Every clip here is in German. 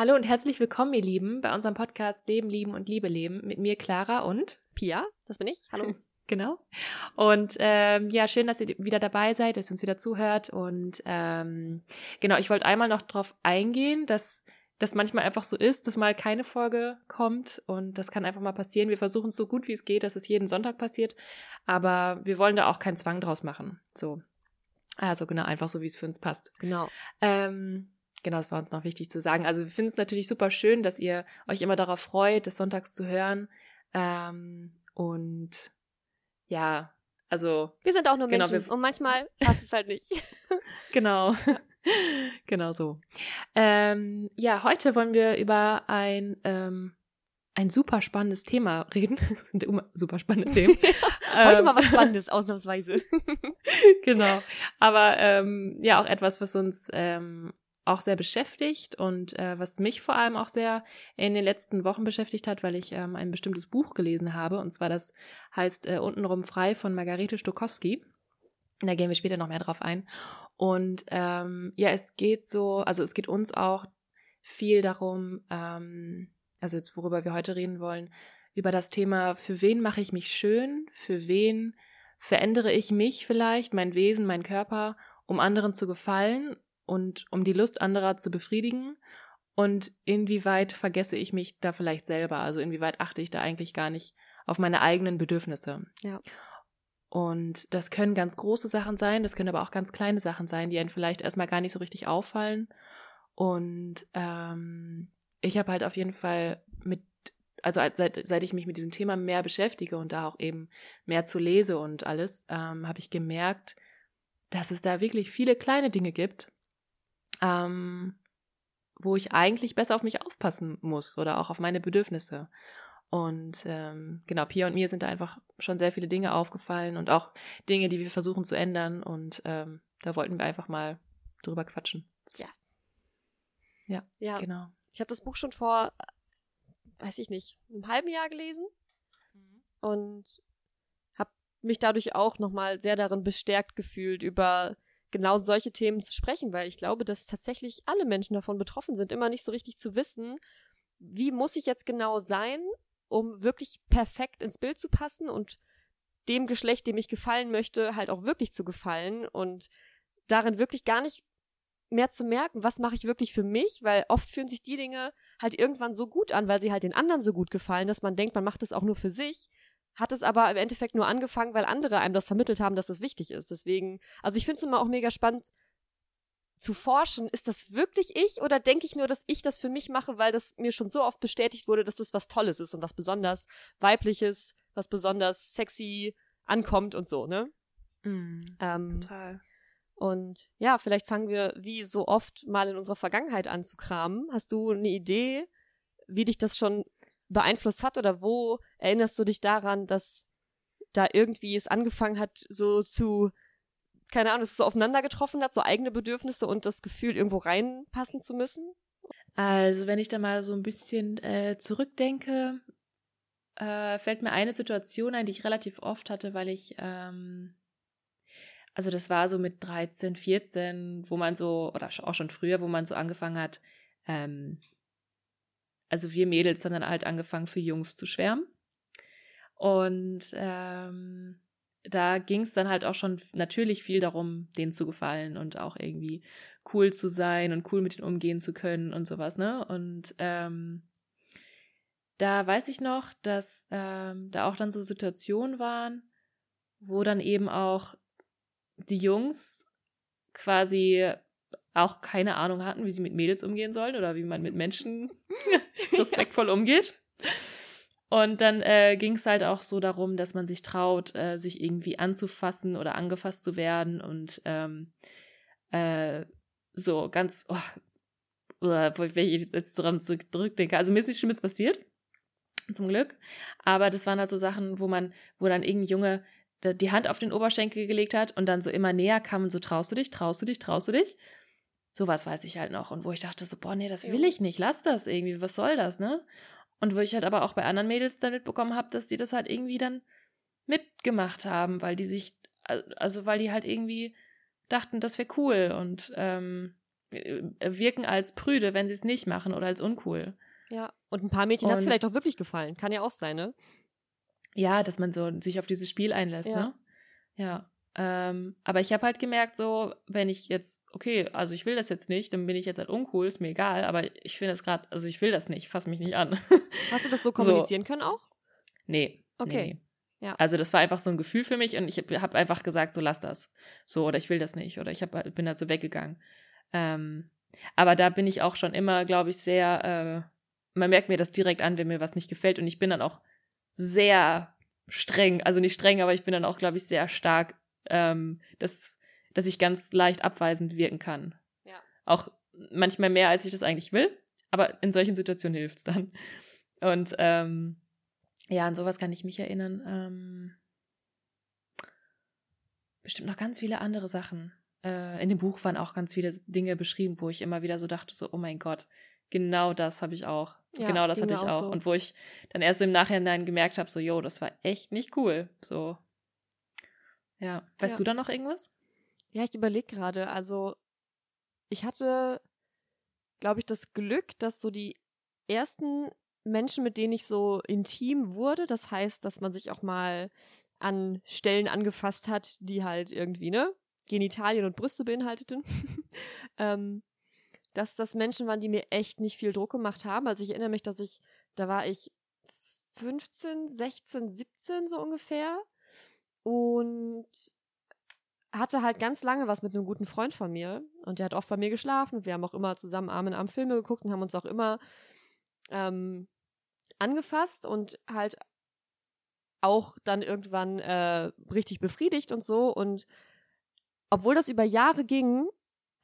Hallo und herzlich willkommen, ihr Lieben, bei unserem Podcast Leben, Lieben und Liebe leben mit mir, Clara und Pia, das bin ich. Hallo. genau. Und ähm, ja, schön, dass ihr wieder dabei seid, dass ihr uns wieder zuhört. Und ähm, genau, ich wollte einmal noch drauf eingehen, dass das manchmal einfach so ist, dass mal keine Folge kommt und das kann einfach mal passieren. Wir versuchen es so gut wie es geht, dass es jeden Sonntag passiert, aber wir wollen da auch keinen Zwang draus machen. So. Also genau, einfach so, wie es für uns passt. Genau. Ähm, Genau, das war uns noch wichtig zu sagen. Also wir finden es natürlich super schön, dass ihr euch immer darauf freut, des Sonntags zu hören. Ähm, und ja, also. Wir sind auch nur genau, Menschen und manchmal passt es halt nicht. genau. genau so. Ähm, ja, heute wollen wir über ein, ähm, ein super spannendes Thema reden. Das sind immer super spannende Themen. heute mal was ähm, Spannendes, ausnahmsweise. genau. Aber ähm, ja, auch etwas, was uns ähm, auch sehr beschäftigt und äh, was mich vor allem auch sehr in den letzten Wochen beschäftigt hat, weil ich ähm, ein bestimmtes Buch gelesen habe und zwar das heißt äh, Untenrum frei von Margarete Stokowski. Da gehen wir später noch mehr drauf ein. Und ähm, ja, es geht so, also es geht uns auch viel darum, ähm, also jetzt worüber wir heute reden wollen, über das Thema, für wen mache ich mich schön, für wen verändere ich mich vielleicht, mein Wesen, mein Körper, um anderen zu gefallen und um die Lust anderer zu befriedigen und inwieweit vergesse ich mich da vielleicht selber, also inwieweit achte ich da eigentlich gar nicht auf meine eigenen Bedürfnisse. Ja. Und das können ganz große Sachen sein, das können aber auch ganz kleine Sachen sein, die einen vielleicht erstmal gar nicht so richtig auffallen. Und ähm, ich habe halt auf jeden Fall mit, also seit, seit ich mich mit diesem Thema mehr beschäftige und da auch eben mehr zu lese und alles, ähm, habe ich gemerkt, dass es da wirklich viele kleine Dinge gibt, ähm, wo ich eigentlich besser auf mich aufpassen muss oder auch auf meine Bedürfnisse. Und ähm, genau, Pia und mir sind da einfach schon sehr viele Dinge aufgefallen und auch Dinge, die wir versuchen zu ändern. Und ähm, da wollten wir einfach mal drüber quatschen. Yes. Ja, ja. genau. Ich habe das Buch schon vor, weiß ich nicht, einem halben Jahr gelesen mhm. und habe mich dadurch auch nochmal sehr darin bestärkt gefühlt, über genau solche Themen zu sprechen, weil ich glaube, dass tatsächlich alle Menschen davon betroffen sind, immer nicht so richtig zu wissen, wie muss ich jetzt genau sein, um wirklich perfekt ins Bild zu passen und dem Geschlecht, dem ich gefallen möchte, halt auch wirklich zu gefallen und darin wirklich gar nicht mehr zu merken, was mache ich wirklich für mich, weil oft fühlen sich die Dinge halt irgendwann so gut an, weil sie halt den anderen so gut gefallen, dass man denkt, man macht es auch nur für sich hat es aber im Endeffekt nur angefangen, weil andere einem das vermittelt haben, dass das wichtig ist. Deswegen, also ich finde es immer auch mega spannend zu forschen, ist das wirklich ich oder denke ich nur, dass ich das für mich mache, weil das mir schon so oft bestätigt wurde, dass das was Tolles ist und was besonders weibliches, was besonders sexy ankommt und so, ne? Mm, ähm, total. Und ja, vielleicht fangen wir wie so oft mal in unserer Vergangenheit an zu kramen. Hast du eine Idee, wie dich das schon beeinflusst hat oder wo erinnerst du dich daran, dass da irgendwie es angefangen hat, so zu, keine Ahnung, es so aufeinander getroffen hat, so eigene Bedürfnisse und das Gefühl, irgendwo reinpassen zu müssen? Also, wenn ich da mal so ein bisschen äh, zurückdenke, äh, fällt mir eine Situation ein, die ich relativ oft hatte, weil ich, ähm, also das war so mit 13, 14, wo man so, oder auch schon früher, wo man so angefangen hat, ähm, also wir Mädels haben dann halt angefangen, für Jungs zu schwärmen. Und ähm, da ging es dann halt auch schon natürlich viel darum, denen zu gefallen und auch irgendwie cool zu sein und cool mit denen umgehen zu können und sowas, ne? Und ähm, da weiß ich noch, dass ähm, da auch dann so Situationen waren, wo dann eben auch die Jungs quasi auch keine Ahnung hatten, wie sie mit Mädels umgehen sollen oder wie man mit Menschen respektvoll umgeht. Und dann äh, ging es halt auch so darum, dass man sich traut, äh, sich irgendwie anzufassen oder angefasst zu werden und ähm, äh, so ganz, oh, wenn ich jetzt dran zurückdenke. Also mir ist nichts Schlimmes passiert, zum Glück. Aber das waren halt so Sachen, wo man, wo dann irgendein Junge die Hand auf den Oberschenkel gelegt hat und dann so immer näher kam und so traust du dich, traust du dich, traust du dich. Sowas weiß ich halt noch. Und wo ich dachte so, boah, nee, das will ich nicht, lass das irgendwie, was soll das, ne? Und wo ich halt aber auch bei anderen Mädels dann mitbekommen habe, dass die das halt irgendwie dann mitgemacht haben, weil die sich, also weil die halt irgendwie dachten, das wäre cool. Und ähm, äh, wirken als prüde, wenn sie es nicht machen oder als uncool. Ja, und ein paar Mädchen hat es vielleicht auch wirklich gefallen. Kann ja auch sein, ne? Ja, dass man so sich auf dieses Spiel einlässt, ja. ne? Ja. Ähm, aber ich habe halt gemerkt, so, wenn ich jetzt, okay, also ich will das jetzt nicht, dann bin ich jetzt halt uncool, ist mir egal, aber ich finde das gerade, also ich will das nicht, fass mich nicht an. Hast du das so kommunizieren so. können auch? Nee. Okay. Nee, nee. Ja. Also das war einfach so ein Gefühl für mich und ich habe einfach gesagt, so lass das. So, oder ich will das nicht. Oder ich hab, bin halt so weggegangen. Ähm, aber da bin ich auch schon immer, glaube ich, sehr, äh, man merkt mir das direkt an, wenn mir was nicht gefällt. Und ich bin dann auch sehr streng, also nicht streng, aber ich bin dann auch, glaube ich, sehr stark, ähm, dass, dass ich ganz leicht abweisend wirken kann. Ja. Auch manchmal mehr, als ich das eigentlich will, aber in solchen Situationen hilft es dann. Und ähm, ja, an sowas kann ich mich erinnern. Ähm, bestimmt noch ganz viele andere Sachen. Äh, in dem Buch waren auch ganz viele Dinge beschrieben, wo ich immer wieder so dachte, so, oh mein Gott, genau das habe ich auch. Ja, genau das hatte ich auch. So. Und wo ich dann erst so im Nachhinein gemerkt habe, so, yo, das war echt nicht cool. So. Ja. Weißt ja. du da noch irgendwas? Ja, ich überlege gerade. Also, ich hatte, glaube ich, das Glück, dass so die ersten Menschen, mit denen ich so intim wurde, das heißt, dass man sich auch mal an Stellen angefasst hat, die halt irgendwie, ne, Genitalien und Brüste beinhalteten, ähm, dass das Menschen waren, die mir echt nicht viel Druck gemacht haben. Also ich erinnere mich, dass ich, da war ich 15, 16, 17 so ungefähr und hatte halt ganz lange was mit einem guten Freund von mir und der hat oft bei mir geschlafen. Wir haben auch immer zusammen Arm in Arm Filme geguckt und haben uns auch immer ähm, angefasst und halt auch dann irgendwann äh, richtig befriedigt und so. Und obwohl das über Jahre ging,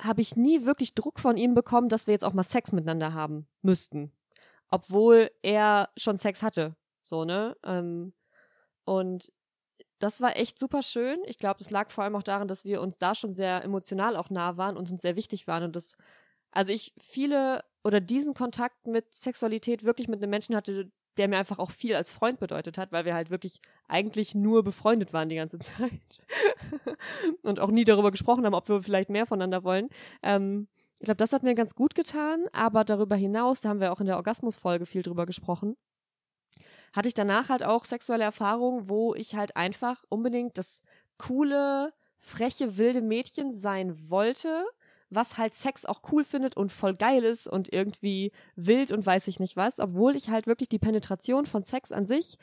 habe ich nie wirklich Druck von ihm bekommen, dass wir jetzt auch mal Sex miteinander haben müssten. Obwohl er schon Sex hatte. So, ne? Ähm, und das war echt super schön. Ich glaube, es lag vor allem auch daran, dass wir uns da schon sehr emotional auch nah waren und uns sehr wichtig waren. Und das, also ich viele oder diesen Kontakt mit Sexualität wirklich mit einem Menschen hatte, der mir einfach auch viel als Freund bedeutet hat, weil wir halt wirklich eigentlich nur befreundet waren die ganze Zeit und auch nie darüber gesprochen haben, ob wir vielleicht mehr voneinander wollen. Ähm, ich glaube, das hat mir ganz gut getan, aber darüber hinaus, da haben wir auch in der Orgasmus-Folge viel drüber gesprochen, hatte ich danach halt auch sexuelle Erfahrungen, wo ich halt einfach unbedingt das coole, freche, wilde Mädchen sein wollte was halt Sex auch cool findet und voll geil ist und irgendwie wild und weiß ich nicht was, obwohl ich halt wirklich die Penetration von Sex an sich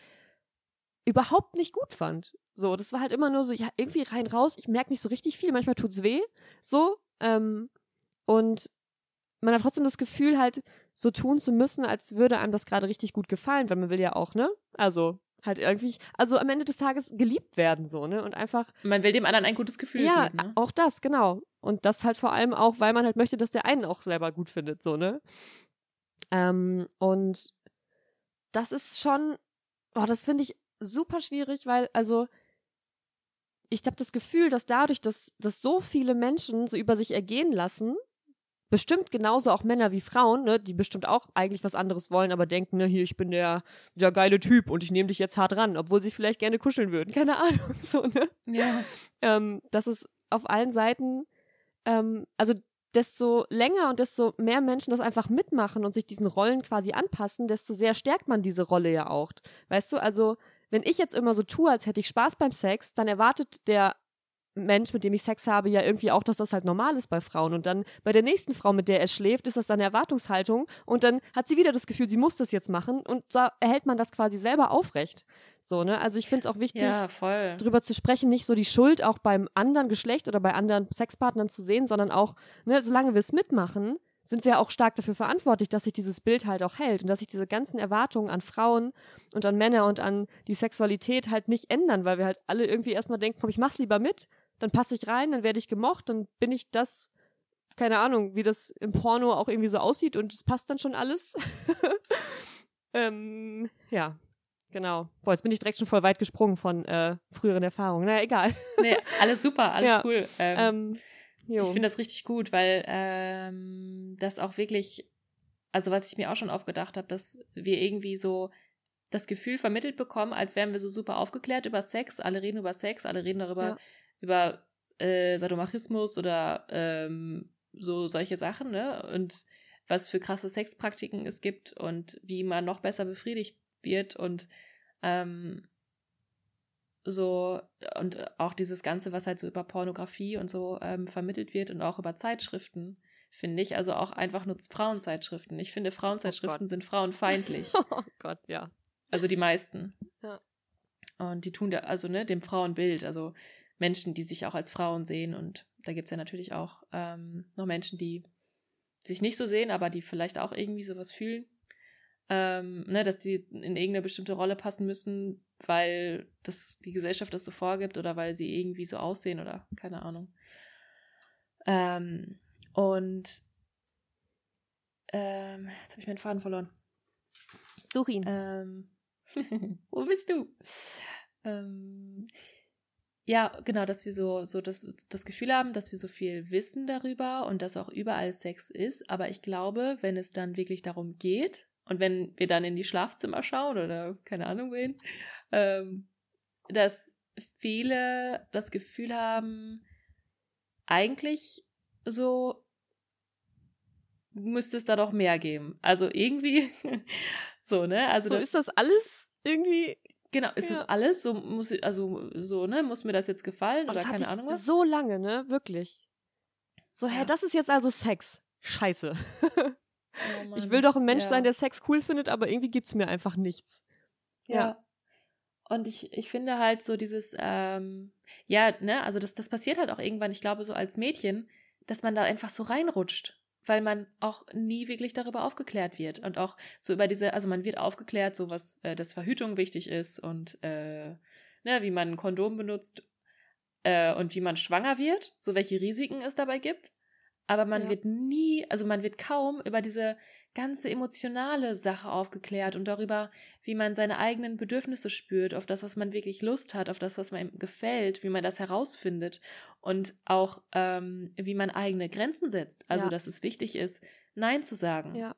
überhaupt nicht gut fand. So, das war halt immer nur so, ja, irgendwie rein raus, ich merke nicht so richtig viel, manchmal tut's weh, so, ähm, und man hat trotzdem das Gefühl, halt so tun zu müssen, als würde einem das gerade richtig gut gefallen, weil man will ja auch, ne? Also, halt irgendwie, also am Ende des Tages geliebt werden, so, ne? Und einfach. Man will dem anderen ein gutes Gefühl ja, geben. Ja, ne? auch das, genau. Und das halt vor allem auch, weil man halt möchte, dass der einen auch selber gut findet, so, ne? Ähm, und das ist schon, oh, das finde ich super schwierig, weil, also, ich habe das Gefühl, dass dadurch, dass, dass so viele Menschen so über sich ergehen lassen, bestimmt genauso auch Männer wie Frauen, ne, die bestimmt auch eigentlich was anderes wollen, aber denken, ne, hier, ich bin der, der geile Typ und ich nehme dich jetzt hart ran, obwohl sie vielleicht gerne kuscheln würden, keine Ahnung, so, ne? Ja. Ähm, das ist auf allen Seiten, ähm, also desto länger und desto mehr Menschen das einfach mitmachen und sich diesen Rollen quasi anpassen, desto sehr stärkt man diese Rolle ja auch. Weißt du, also wenn ich jetzt immer so tue, als hätte ich Spaß beim Sex, dann erwartet der Mensch, mit dem ich Sex habe, ja irgendwie auch, dass das halt normal ist bei Frauen. Und dann bei der nächsten Frau, mit der er schläft, ist das dann eine Erwartungshaltung. Und dann hat sie wieder das Gefühl, sie muss das jetzt machen. Und so erhält man das quasi selber aufrecht. So, ne? Also ich finde es auch wichtig, ja, drüber zu sprechen, nicht so die Schuld auch beim anderen Geschlecht oder bei anderen Sexpartnern zu sehen, sondern auch, ne, solange wir es mitmachen, sind wir auch stark dafür verantwortlich, dass sich dieses Bild halt auch hält und dass sich diese ganzen Erwartungen an Frauen und an Männer und an die Sexualität halt nicht ändern, weil wir halt alle irgendwie erstmal denken, komm, ich mach's lieber mit dann passe ich rein, dann werde ich gemocht, dann bin ich das, keine Ahnung, wie das im Porno auch irgendwie so aussieht und es passt dann schon alles. ähm, ja, genau. Boah, jetzt bin ich direkt schon voll weit gesprungen von äh, früheren Erfahrungen. Naja, egal. nee, alles super, alles ja, cool. Ähm, ähm, ich finde das richtig gut, weil ähm, das auch wirklich, also was ich mir auch schon aufgedacht habe, dass wir irgendwie so das Gefühl vermittelt bekommen, als wären wir so super aufgeklärt über Sex. Alle reden über Sex, alle reden darüber, ja über äh, Sadomachismus oder ähm, so solche Sachen, ne? Und was für krasse Sexpraktiken es gibt und wie man noch besser befriedigt wird und ähm, so und auch dieses Ganze, was halt so über Pornografie und so ähm, vermittelt wird und auch über Zeitschriften, finde ich. Also auch einfach nur Frauenzeitschriften. Ich finde, Frauenzeitschriften oh sind frauenfeindlich. oh Gott, ja. Also die meisten. Ja. Und die tun da, also ne, dem Frauenbild, also Menschen, die sich auch als Frauen sehen. Und da gibt es ja natürlich auch ähm, noch Menschen, die sich nicht so sehen, aber die vielleicht auch irgendwie sowas fühlen. Ähm, ne, dass die in irgendeine bestimmte Rolle passen müssen, weil das die Gesellschaft das so vorgibt oder weil sie irgendwie so aussehen oder keine Ahnung. Ähm, und ähm, jetzt habe ich meinen Faden verloren. Such ihn. Ähm, wo bist du? Ja, genau, dass wir so, so das, das Gefühl haben, dass wir so viel wissen darüber und dass auch überall Sex ist. Aber ich glaube, wenn es dann wirklich darum geht und wenn wir dann in die Schlafzimmer schauen oder keine Ahnung wohin, ähm, dass viele das Gefühl haben, eigentlich so müsste es da doch mehr geben. Also irgendwie so, ne? Also so das, ist das alles irgendwie Genau, ist ja. das alles? So muss also so, ne, muss mir das jetzt gefallen Aber oder keine Ahnung was? So lange, ne? Wirklich. So, hä, ja. das ist jetzt also Sex. Scheiße. Oh ich will doch ein Mensch ja. sein, der Sex cool findet, aber irgendwie gibt's mir einfach nichts. Ja. ja. Und ich, ich finde halt so dieses, ähm, ja, ne, also das, das passiert halt auch irgendwann, ich glaube, so als Mädchen, dass man da einfach so reinrutscht weil man auch nie wirklich darüber aufgeklärt wird und auch so über diese, also man wird aufgeklärt, so was, äh, dass Verhütung wichtig ist und äh, ne, wie man ein Kondom benutzt äh, und wie man schwanger wird, so welche Risiken es dabei gibt. Aber man ja. wird nie, also man wird kaum über diese ganze emotionale Sache aufgeklärt und darüber, wie man seine eigenen Bedürfnisse spürt, auf das, was man wirklich Lust hat, auf das, was man gefällt, wie man das herausfindet und auch ähm, wie man eigene Grenzen setzt. Also, ja. dass es wichtig ist, Nein zu sagen. Ja.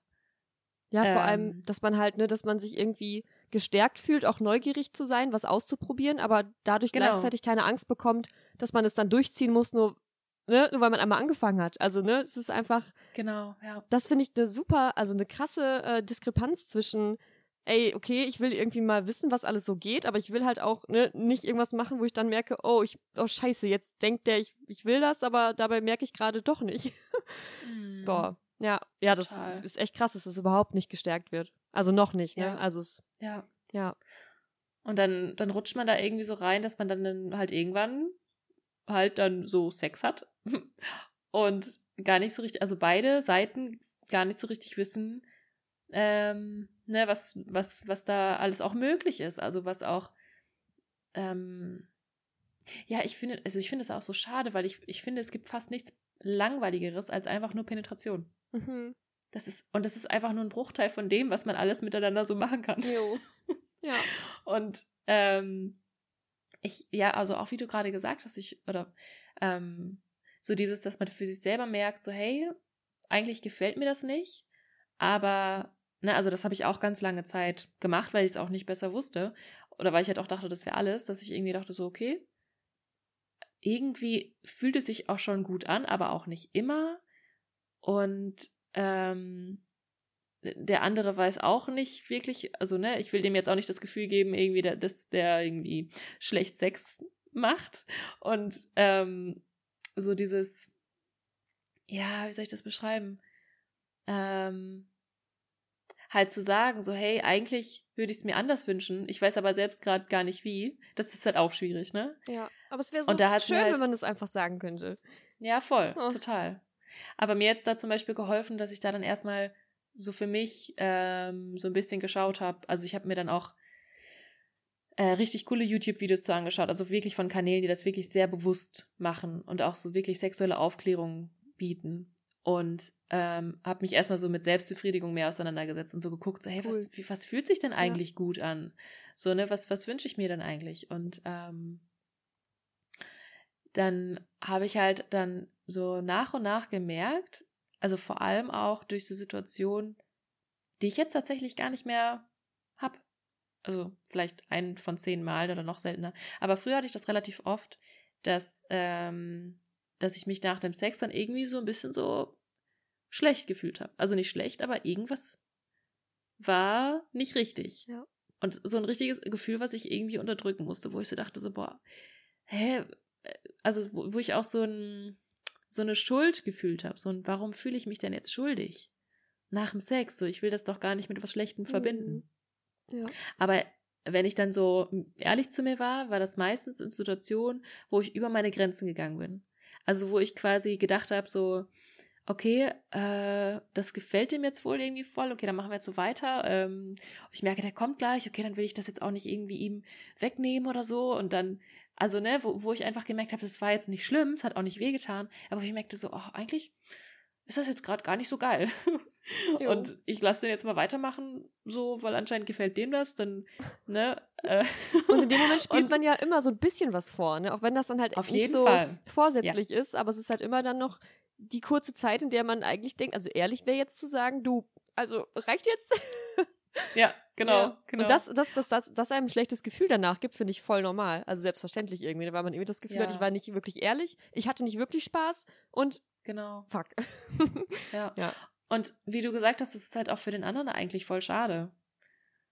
Ja, vor ähm, allem, dass man halt, ne, dass man sich irgendwie gestärkt fühlt, auch neugierig zu sein, was auszuprobieren, aber dadurch genau. gleichzeitig keine Angst bekommt, dass man es dann durchziehen muss, nur ne, nur weil man einmal angefangen hat. Also, ne, es ist einfach. Genau, ja. Das finde ich eine super, also eine krasse äh, Diskrepanz zwischen, ey, okay, ich will irgendwie mal wissen, was alles so geht, aber ich will halt auch ne, nicht irgendwas machen, wo ich dann merke, oh, ich, oh scheiße, jetzt denkt der, ich, ich will das, aber dabei merke ich gerade doch nicht. mm. Boah. Ja, ja, Total. das ist echt krass, dass es überhaupt nicht gestärkt wird. Also noch nicht, ne? Ja. Also es. Ja. Ja. Und dann, dann rutscht man da irgendwie so rein, dass man dann halt irgendwann halt dann so Sex hat und gar nicht so richtig, also beide Seiten gar nicht so richtig wissen, ähm, ne, was, was, was da alles auch möglich ist. Also was auch, ähm, ja, ich finde, also ich finde es auch so schade, weil ich, ich finde, es gibt fast nichts langweiligeres als einfach nur Penetration. Mhm. Das ist, und das ist einfach nur ein Bruchteil von dem, was man alles miteinander so machen kann. Jo. Ja. und ähm, ich, ja, also auch wie du gerade gesagt hast, ich, oder ähm, so dieses, dass man für sich selber merkt, so, hey, eigentlich gefällt mir das nicht, aber, ne, also das habe ich auch ganz lange Zeit gemacht, weil ich es auch nicht besser wusste. Oder weil ich halt auch dachte, das wäre alles, dass ich irgendwie dachte, so, okay, irgendwie fühlt es sich auch schon gut an, aber auch nicht immer. Und ähm, der andere weiß auch nicht wirklich, also ne, ich will dem jetzt auch nicht das Gefühl geben, irgendwie, dass der irgendwie schlecht Sex macht. Und ähm, so dieses, ja, wie soll ich das beschreiben? Ähm, halt zu sagen, so, hey, eigentlich würde ich es mir anders wünschen. Ich weiß aber selbst gerade gar nicht wie. Das ist halt auch schwierig, ne? Ja, aber es wäre so schön, halt, wenn man das einfach sagen könnte. Ja, voll, oh. total. Aber mir jetzt da zum Beispiel geholfen, dass ich da dann erstmal so für mich ähm, so ein bisschen geschaut habe. Also ich habe mir dann auch äh, richtig coole YouTube-Videos zu angeschaut, also wirklich von Kanälen, die das wirklich sehr bewusst machen und auch so wirklich sexuelle Aufklärung bieten. Und ähm, habe mich erstmal so mit Selbstbefriedigung mehr auseinandergesetzt und so geguckt, so, hey, cool. was, wie, was fühlt sich denn eigentlich ja. gut an? So, ne, was, was wünsche ich mir denn eigentlich? Und ähm, dann habe ich halt dann so nach und nach gemerkt, also vor allem auch durch so Situationen, die ich jetzt tatsächlich gar nicht mehr hab. Also vielleicht ein von zehn Mal oder noch seltener. Aber früher hatte ich das relativ oft, dass ähm, dass ich mich nach dem Sex dann irgendwie so ein bisschen so schlecht gefühlt habe. Also nicht schlecht, aber irgendwas war nicht richtig. Ja. Und so ein richtiges Gefühl, was ich irgendwie unterdrücken musste, wo ich so dachte, so, boah, hä, also wo, wo ich auch so ein, so eine Schuld gefühlt habe, so ein, warum fühle ich mich denn jetzt schuldig? Nach dem Sex, so, ich will das doch gar nicht mit was Schlechtem verbinden. Mhm. Ja. Aber wenn ich dann so ehrlich zu mir war, war das meistens in Situationen, wo ich über meine Grenzen gegangen bin. Also wo ich quasi gedacht habe, so, okay, äh, das gefällt dem jetzt wohl irgendwie voll, okay, dann machen wir jetzt so weiter. Ähm, ich merke, der kommt gleich, okay, dann will ich das jetzt auch nicht irgendwie ihm wegnehmen oder so. Und dann, also, ne, wo, wo ich einfach gemerkt habe, das war jetzt nicht schlimm, es hat auch nicht wehgetan, aber ich merkte so, oh, eigentlich ist das jetzt gerade gar nicht so geil. und ich lasse den jetzt mal weitermachen, so, weil anscheinend gefällt dem das, dann, ne? Äh, und in dem Moment spielt man ja immer so ein bisschen was vor, ne? Auch wenn das dann halt auf nicht so Fall. vorsätzlich ja. ist, aber es ist halt immer dann noch die kurze Zeit, in der man eigentlich denkt, also ehrlich wäre jetzt zu sagen, du, also reicht jetzt? Ja, genau, ja. genau. Und das, das, das, das, das einem ein schlechtes Gefühl danach gibt, finde ich voll normal. Also selbstverständlich irgendwie, weil man irgendwie das Gefühl ja. hat, ich war nicht wirklich ehrlich, ich hatte nicht wirklich Spaß und genau. Fuck. Ja. ja. Und wie du gesagt hast, ist es halt auch für den anderen eigentlich voll schade.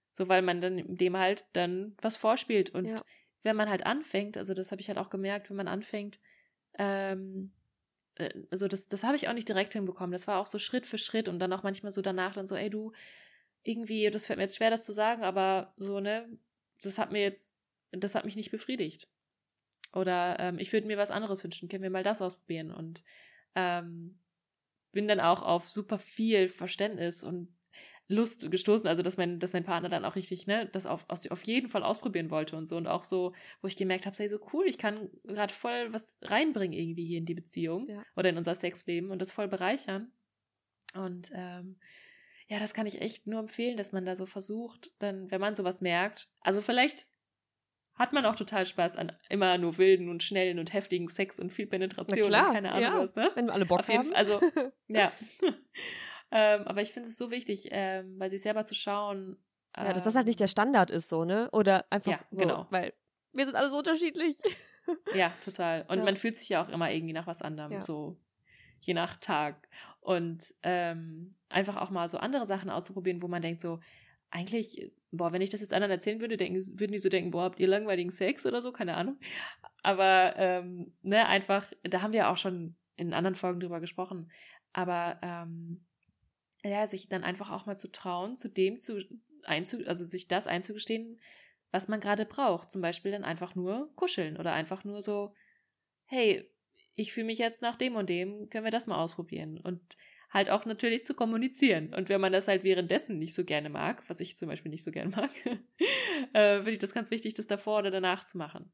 So, weil man dann dem halt dann was vorspielt. Und ja. wenn man halt anfängt, also das habe ich halt auch gemerkt, wenn man anfängt, ähm, also das, das habe ich auch nicht direkt hinbekommen. Das war auch so Schritt für Schritt und dann auch manchmal so danach dann so, ey du, irgendwie, das fällt mir jetzt schwer, das zu sagen, aber so, ne, das hat mir jetzt, das hat mich nicht befriedigt. Oder ähm, ich würde mir was anderes wünschen, können wir mal das ausprobieren. Und ähm, bin dann auch auf super viel Verständnis und Lust gestoßen, also dass mein, dass mein Partner dann auch richtig, ne, das auf, auf jeden Fall ausprobieren wollte und so. Und auch so, wo ich gemerkt habe, sei so cool, ich kann gerade voll was reinbringen irgendwie hier in die Beziehung ja. oder in unser Sexleben und das voll bereichern. Und ähm, ja, das kann ich echt nur empfehlen, dass man da so versucht, dann, wenn man sowas merkt, also vielleicht hat man auch total Spaß an immer nur wilden und schnellen und heftigen Sex und viel Penetration klar, und keine Ahnung ja, was, ne? Wenn wir alle Bock Auf jeden haben. Fall, also, ja. ähm, aber ich finde es so wichtig, ähm, bei sich selber zu schauen. Ähm, ja, dass das halt nicht der ähm, Standard ist, so, ne? Oder einfach ja, so, genau. weil wir sind alle so unterschiedlich. ja, total. Und ja. man fühlt sich ja auch immer irgendwie nach was anderem, so je nach Tag. Und ähm, einfach auch mal so andere Sachen auszuprobieren, wo man denkt so, eigentlich, boah, wenn ich das jetzt anderen erzählen würde, denken, würden die so denken, boah, habt ihr langweiligen Sex oder so? Keine Ahnung. Aber, ähm, ne, einfach, da haben wir auch schon in anderen Folgen drüber gesprochen. Aber, ähm, ja, sich dann einfach auch mal zu trauen, zu dem zu, einzu, also sich das einzugestehen, was man gerade braucht. Zum Beispiel dann einfach nur kuscheln oder einfach nur so, hey, ich fühle mich jetzt nach dem und dem, können wir das mal ausprobieren. Und halt auch natürlich zu kommunizieren. Und wenn man das halt währenddessen nicht so gerne mag, was ich zum Beispiel nicht so gerne mag, äh, finde ich das ganz wichtig, das davor oder danach zu machen.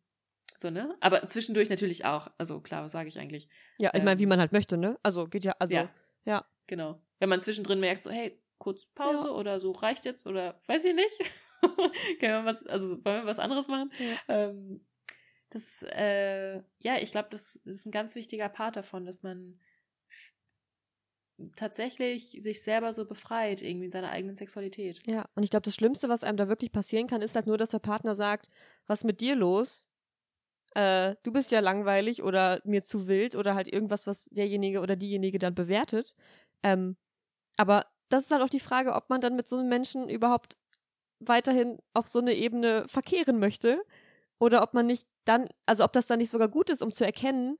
So, ne? Aber zwischendurch natürlich auch. Also klar, was sage ich eigentlich? Ja, ich ähm, meine, wie man halt möchte, ne? Also geht ja, also, ja. ja. Genau. Wenn man zwischendrin merkt, so, hey, kurz Pause ja. oder so reicht jetzt oder weiß ich nicht. Können wir was, also wollen wir was anderes machen? Ja. Ähm, das, äh, ja, ich glaube, das, das ist ein ganz wichtiger Part davon, dass man tatsächlich sich selber so befreit, irgendwie in seiner eigenen Sexualität. Ja, und ich glaube, das Schlimmste, was einem da wirklich passieren kann, ist halt nur, dass der Partner sagt, was mit dir los? Äh, du bist ja langweilig oder mir zu wild oder halt irgendwas, was derjenige oder diejenige dann bewertet. Ähm, aber das ist halt auch die Frage, ob man dann mit so einem Menschen überhaupt weiterhin auf so eine Ebene verkehren möchte oder ob man nicht dann, also ob das dann nicht sogar gut ist, um zu erkennen,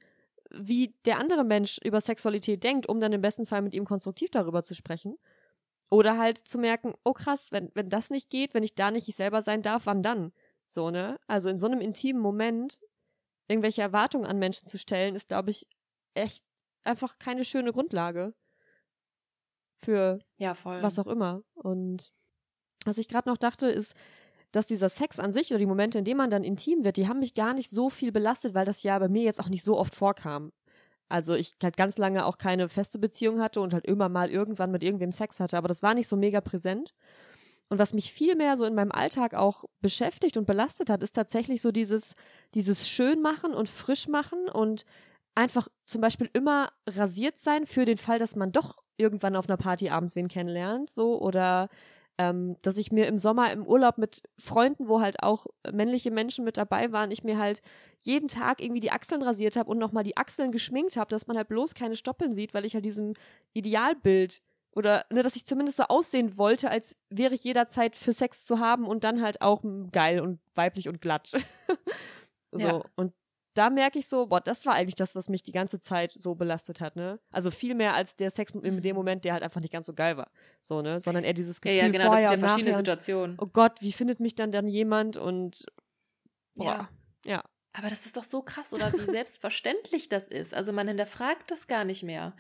wie der andere Mensch über Sexualität denkt, um dann im besten Fall mit ihm konstruktiv darüber zu sprechen. Oder halt zu merken, oh krass, wenn, wenn das nicht geht, wenn ich da nicht ich selber sein darf, wann dann? So, ne? Also in so einem intimen Moment irgendwelche Erwartungen an Menschen zu stellen, ist, glaube ich, echt einfach keine schöne Grundlage für ja, was auch immer. Und was ich gerade noch dachte, ist, dass dieser Sex an sich oder die Momente, in denen man dann intim wird, die haben mich gar nicht so viel belastet, weil das ja bei mir jetzt auch nicht so oft vorkam. Also ich halt ganz lange auch keine feste Beziehung hatte und halt immer mal irgendwann mit irgendwem Sex hatte, aber das war nicht so mega präsent. Und was mich viel mehr so in meinem Alltag auch beschäftigt und belastet hat, ist tatsächlich so dieses, dieses Schönmachen und Frischmachen und einfach zum Beispiel immer rasiert sein für den Fall, dass man doch irgendwann auf einer Party abends wen kennenlernt, so oder ähm, dass ich mir im Sommer im Urlaub mit Freunden, wo halt auch männliche Menschen mit dabei waren, ich mir halt jeden Tag irgendwie die Achseln rasiert habe und nochmal die Achseln geschminkt habe, dass man halt bloß keine Stoppeln sieht, weil ich halt diesem Idealbild oder ne, dass ich zumindest so aussehen wollte, als wäre ich jederzeit für Sex zu haben und dann halt auch geil und weiblich und glatt. so ja. und da merke ich so, boah, das war eigentlich das, was mich die ganze Zeit so belastet hat, ne? Also viel mehr als der Sex in dem mhm. Moment, der halt einfach nicht ganz so geil war, so, ne? Sondern eher dieses Gefühl ja, ja genau, vorher das ist ja verschiedene Situationen. Oh Gott, wie findet mich dann dann jemand und boah, ja. ja. Aber das ist doch so krass, oder wie selbstverständlich das ist. Also man hinterfragt das gar nicht mehr.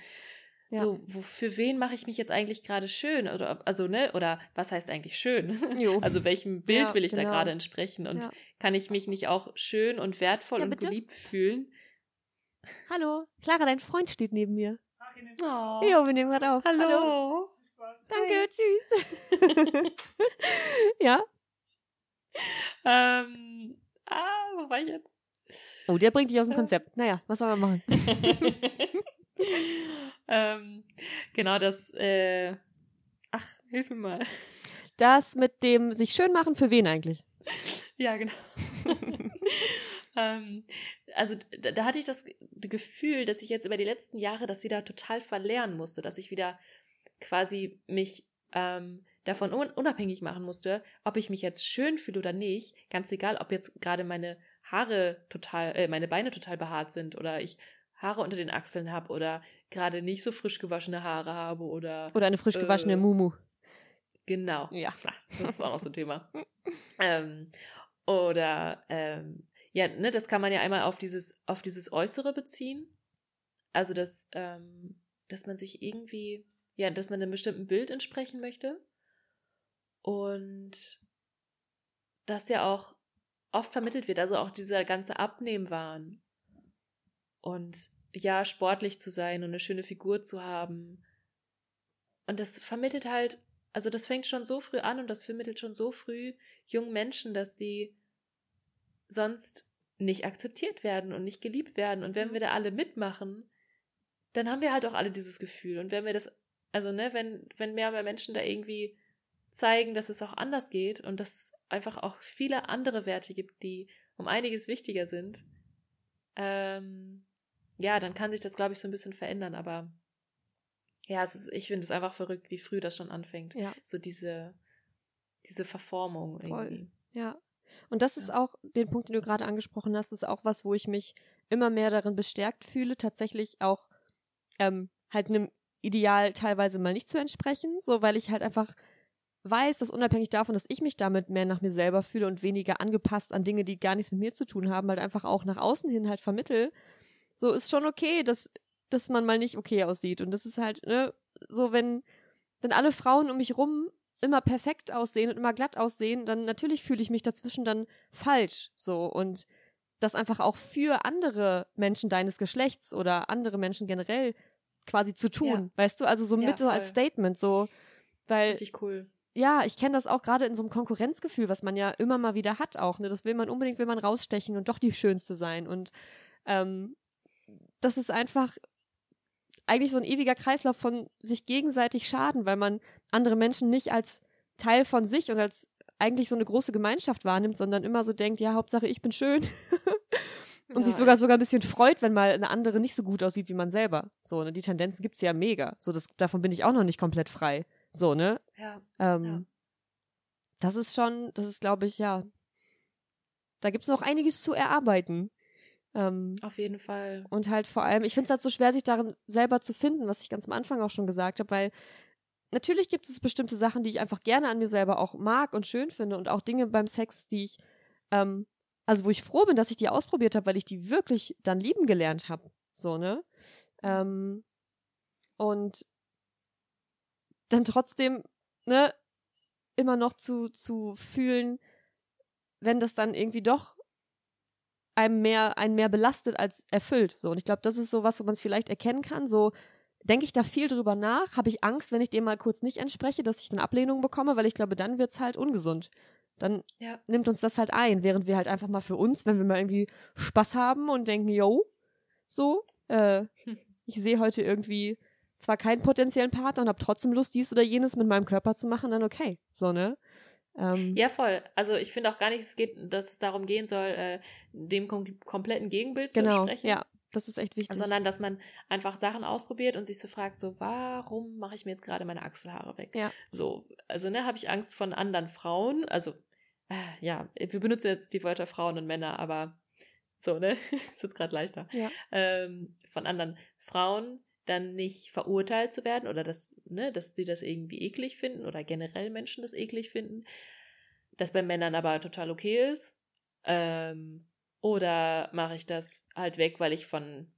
Ja. So, wo, für wen mache ich mich jetzt eigentlich gerade schön? Oder, also, ne, oder was heißt eigentlich schön? Jo. Also welchem Bild ja, will ich genau. da gerade entsprechen? Und ja. kann ich mich nicht auch schön und wertvoll und geliebt fühlen? Hallo, Clara, dein Freund steht neben mir. Oh. Jo, wir nehmen gerade auf. Hallo. Hallo. Danke, Hi. tschüss. ja. Ähm, ah, wo war ich jetzt? Oh, der bringt dich aus dem Konzept. Naja, was soll man machen? ähm, genau das, äh, ach, hilf mir mal. Das mit dem sich schön machen, für wen eigentlich? Ja, genau. ähm, also da, da, hatte ich das Gefühl, dass ich jetzt über die letzten Jahre das wieder total verlernen musste, dass ich wieder quasi mich ähm, davon unabhängig machen musste, ob ich mich jetzt schön fühle oder nicht, ganz egal, ob jetzt gerade meine Haare total, äh, meine Beine total behaart sind oder ich Haare unter den Achseln habe oder gerade nicht so frisch gewaschene Haare habe oder. Oder eine frisch gewaschene äh, Mumu. Genau. Ja. Das ist auch noch so ein Thema. ähm, oder ähm, ja, ne, das kann man ja einmal auf dieses, auf dieses Äußere beziehen. Also dass, ähm, dass man sich irgendwie, ja, dass man einem bestimmten Bild entsprechen möchte. Und das ja auch oft vermittelt wird, also auch dieser ganze Abnehmwahn und ja, sportlich zu sein und eine schöne Figur zu haben. Und das vermittelt halt, also das fängt schon so früh an und das vermittelt schon so früh jungen Menschen, dass die sonst nicht akzeptiert werden und nicht geliebt werden. Und wenn mhm. wir da alle mitmachen, dann haben wir halt auch alle dieses Gefühl. Und wenn wir das, also ne, wenn, wenn mehr und mehr Menschen da irgendwie zeigen, dass es auch anders geht und dass es einfach auch viele andere Werte gibt, die um einiges wichtiger sind, ähm, ja, dann kann sich das, glaube ich, so ein bisschen verändern, aber ja, es ist, ich finde es einfach verrückt, wie früh das schon anfängt. Ja. So diese, diese Verformung Voll. irgendwie. Ja. Und das ist auch, den Punkt, den du gerade angesprochen hast, ist auch was, wo ich mich immer mehr darin bestärkt fühle, tatsächlich auch ähm, halt einem Ideal teilweise mal nicht zu entsprechen, so weil ich halt einfach weiß, dass unabhängig davon, dass ich mich damit mehr nach mir selber fühle und weniger angepasst an Dinge, die gar nichts mit mir zu tun haben, halt einfach auch nach außen hin halt vermittel, so ist schon okay, dass, dass man mal nicht okay aussieht. Und das ist halt, ne, so wenn, wenn alle Frauen um mich rum immer perfekt aussehen und immer glatt aussehen, dann natürlich fühle ich mich dazwischen dann falsch, so. Und das einfach auch für andere Menschen deines Geschlechts oder andere Menschen generell quasi zu tun, ja. weißt du? Also so ja, mit so als Statement, so, weil. Richtig cool. Ja, ich kenne das auch gerade in so einem Konkurrenzgefühl, was man ja immer mal wieder hat auch. Ne? Das will man unbedingt, will man rausstechen und doch die Schönste sein. Und ähm, das ist einfach eigentlich so ein ewiger Kreislauf von sich gegenseitig schaden, weil man andere Menschen nicht als Teil von sich und als eigentlich so eine große Gemeinschaft wahrnimmt, sondern immer so denkt, ja, Hauptsache ich bin schön. und ja, sich sogar sogar ein bisschen freut, wenn mal eine andere nicht so gut aussieht wie man selber. So, ne, die Tendenzen gibt's ja mega. So, das, davon bin ich auch noch nicht komplett frei. So, ne? Ja. Ähm, ja. Das ist schon, das ist, glaube ich, ja. Da gibt's noch einiges zu erarbeiten. Ähm, Auf jeden Fall. Und halt vor allem, ich finde es halt so schwer, sich darin selber zu finden, was ich ganz am Anfang auch schon gesagt habe, weil natürlich gibt es bestimmte Sachen, die ich einfach gerne an mir selber auch mag und schön finde und auch Dinge beim Sex, die ich, ähm, also wo ich froh bin, dass ich die ausprobiert habe, weil ich die wirklich dann lieben gelernt habe. So, ne? Ähm, und dann trotzdem, ne, immer noch zu, zu fühlen, wenn das dann irgendwie doch einem mehr, einen mehr belastet als erfüllt. So. Und ich glaube, das ist so was, wo man es vielleicht erkennen kann. So, denke ich da viel drüber nach? Habe ich Angst, wenn ich dem mal kurz nicht entspreche, dass ich dann Ablehnung bekomme? Weil ich glaube, dann wird es halt ungesund. Dann ja. nimmt uns das halt ein, während wir halt einfach mal für uns, wenn wir mal irgendwie Spaß haben und denken, yo, so, äh, ich sehe heute irgendwie zwar keinen potenziellen Partner und habe trotzdem Lust, dies oder jenes mit meinem Körper zu machen, dann okay. So, ne? Ähm, ja, voll. Also ich finde auch gar nicht, es geht, dass es darum gehen soll, äh, dem kom kompletten Gegenbild genau, zu entsprechen. Ja, das ist echt wichtig. Sondern dass man einfach Sachen ausprobiert und sich so fragt, so, warum mache ich mir jetzt gerade meine Achselhaare weg? Ja. So, also ne, habe ich Angst von anderen Frauen, also äh, ja, wir benutzen jetzt die Wörter Frauen und Männer, aber so, ne? ist jetzt gerade leichter. Ja. Ähm, von anderen Frauen dann nicht verurteilt zu werden oder dass, ne, dass sie das irgendwie eklig finden oder generell Menschen das eklig finden, das bei Männern aber total okay ist. Ähm, oder mache ich das halt weg, weil ich von,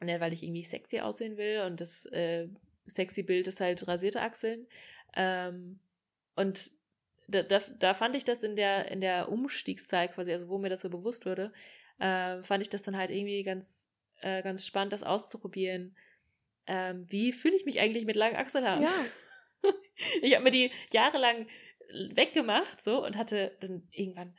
ne, weil ich irgendwie sexy aussehen will und das äh, sexy Bild ist halt rasierte Achseln. Ähm, und da, da, da fand ich das in der, in der Umstiegszeit quasi, also wo mir das so bewusst wurde, äh, fand ich das dann halt irgendwie ganz, äh, ganz spannend, das auszuprobieren. Ähm, wie fühle ich mich eigentlich mit langen Achselhaaren? Ja. ich habe mir die jahrelang weggemacht so und hatte dann irgendwann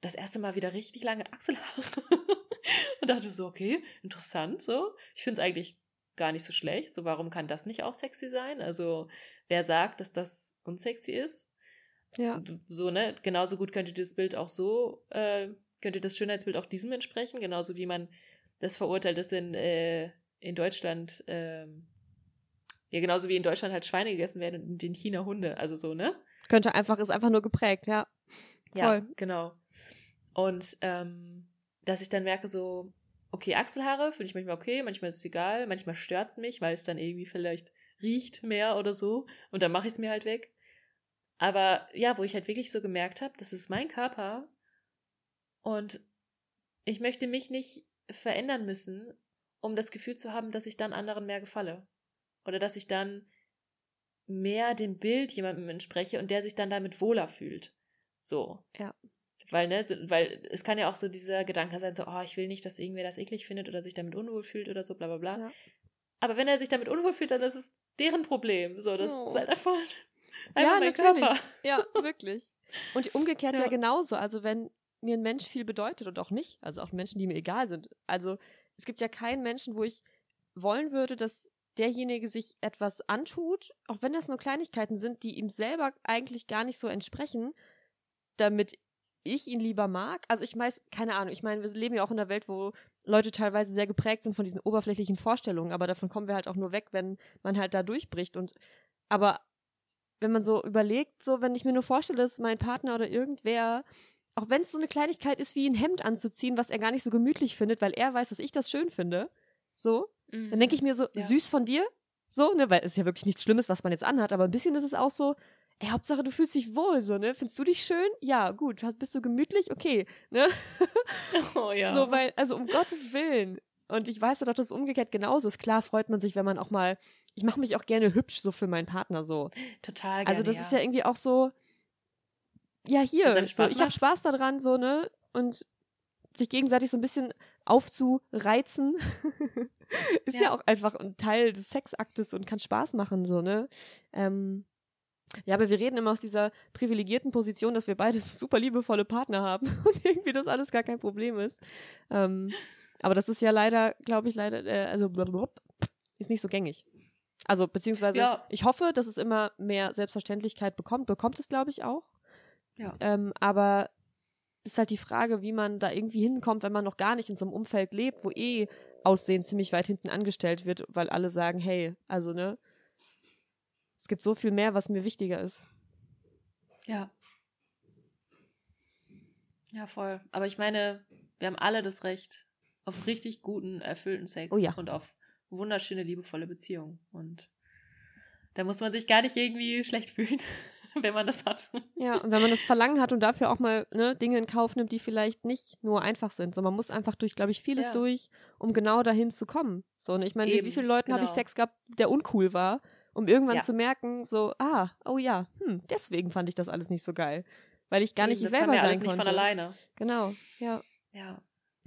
das erste Mal wieder richtig lange Achselhaare und dachte so, okay, interessant so. Ich finde es eigentlich gar nicht so schlecht. So, warum kann das nicht auch sexy sein? Also, wer sagt, dass das unsexy ist? Ja. So, ne? Genauso gut könnte das Bild auch so, äh, könnte das Schönheitsbild auch diesem entsprechen, genauso wie man das verurteilt, dass in, äh, in Deutschland, ähm, ja, genauso wie in Deutschland halt Schweine gegessen werden und in China Hunde, also so, ne? Könnte einfach, ist einfach nur geprägt, ja. Voll. Ja, genau. Und ähm, dass ich dann merke, so, okay, Achselhaare finde ich manchmal okay, manchmal ist es egal, manchmal stört es mich, weil es dann irgendwie vielleicht riecht mehr oder so und dann mache ich es mir halt weg. Aber ja, wo ich halt wirklich so gemerkt habe, das ist mein Körper und ich möchte mich nicht verändern müssen, um das Gefühl zu haben, dass ich dann anderen mehr gefalle. Oder dass ich dann mehr dem Bild jemandem entspreche und der sich dann damit wohler fühlt. So. Ja. Weil, ne, weil es kann ja auch so dieser Gedanke sein, so, oh, ich will nicht, dass irgendwer das eklig findet oder sich damit unwohl fühlt oder so, bla bla bla. Ja. Aber wenn er sich damit unwohl fühlt, dann ist es deren Problem. So, das oh. ist halt einfach, einfach ja, mein natürlich. Körper. Ja, wirklich. Und umgekehrt ja. ja genauso. Also wenn mir ein Mensch viel bedeutet und auch nicht, also auch Menschen, die mir egal sind. Also es gibt ja keinen Menschen, wo ich wollen würde, dass derjenige sich etwas antut, auch wenn das nur Kleinigkeiten sind, die ihm selber eigentlich gar nicht so entsprechen, damit ich ihn lieber mag. Also ich weiß, keine Ahnung, ich meine, wir leben ja auch in einer Welt, wo Leute teilweise sehr geprägt sind von diesen oberflächlichen Vorstellungen, aber davon kommen wir halt auch nur weg, wenn man halt da durchbricht. Und aber wenn man so überlegt, so wenn ich mir nur vorstelle, dass mein Partner oder irgendwer, auch wenn es so eine Kleinigkeit ist, wie ein Hemd anzuziehen, was er gar nicht so gemütlich findet, weil er weiß, dass ich das schön finde, so, mhm. dann denke ich mir so, ja. süß von dir, so, ne, weil es ist ja wirklich nichts Schlimmes, was man jetzt anhat, aber ein bisschen ist es auch so, ey, Hauptsache du fühlst dich wohl, so, ne? Findest du dich schön? Ja, gut. Bist du gemütlich? Okay, ne? Oh ja. So, weil, also um Gottes Willen. Und ich weiß ja doch, dass es umgekehrt genauso ist. Klar freut man sich, wenn man auch mal, ich mache mich auch gerne hübsch so für meinen Partner so. Total gerne, Also das ja. ist ja irgendwie auch so, ja hier, so, ich habe Spaß daran, so, ne? Und sich gegenseitig so ein bisschen aufzureizen, ist ja. ja. auch einfach ein Teil des Sexaktes und kann Spaß machen, so, ne? Ähm, ja, aber wir reden immer aus dieser privilegierten Position, dass wir beide super liebevolle Partner haben und irgendwie das alles gar kein Problem ist. Ähm, aber das ist ja leider, glaube ich, leider, äh, also ist nicht so gängig. Also beziehungsweise, ja. ich hoffe, dass es immer mehr Selbstverständlichkeit bekommt. Bekommt es, glaube ich, auch. Ja. Ähm, aber ist halt die Frage, wie man da irgendwie hinkommt, wenn man noch gar nicht in so einem Umfeld lebt, wo eh Aussehen ziemlich weit hinten angestellt wird, weil alle sagen, hey, also ne, es gibt so viel mehr, was mir wichtiger ist. Ja. Ja, voll. Aber ich meine, wir haben alle das Recht auf richtig guten, erfüllten Sex oh ja. und auf wunderschöne, liebevolle Beziehungen. Und da muss man sich gar nicht irgendwie schlecht fühlen, wenn man das hat. Ja, und wenn man das Verlangen hat und dafür auch mal ne, Dinge in Kauf nimmt, die vielleicht nicht nur einfach sind, sondern man muss einfach durch, glaube ich, vieles ja. durch, um genau dahin zu kommen. So, und ich meine, wie viele Leuten genau. habe ich Sex gehabt, der uncool war? um irgendwann ja. zu merken, so, ah, oh ja, hm, deswegen fand ich das alles nicht so geil. Weil ich gar nicht das selber sein alles konnte. nicht von alleine. Genau, ja. Ja,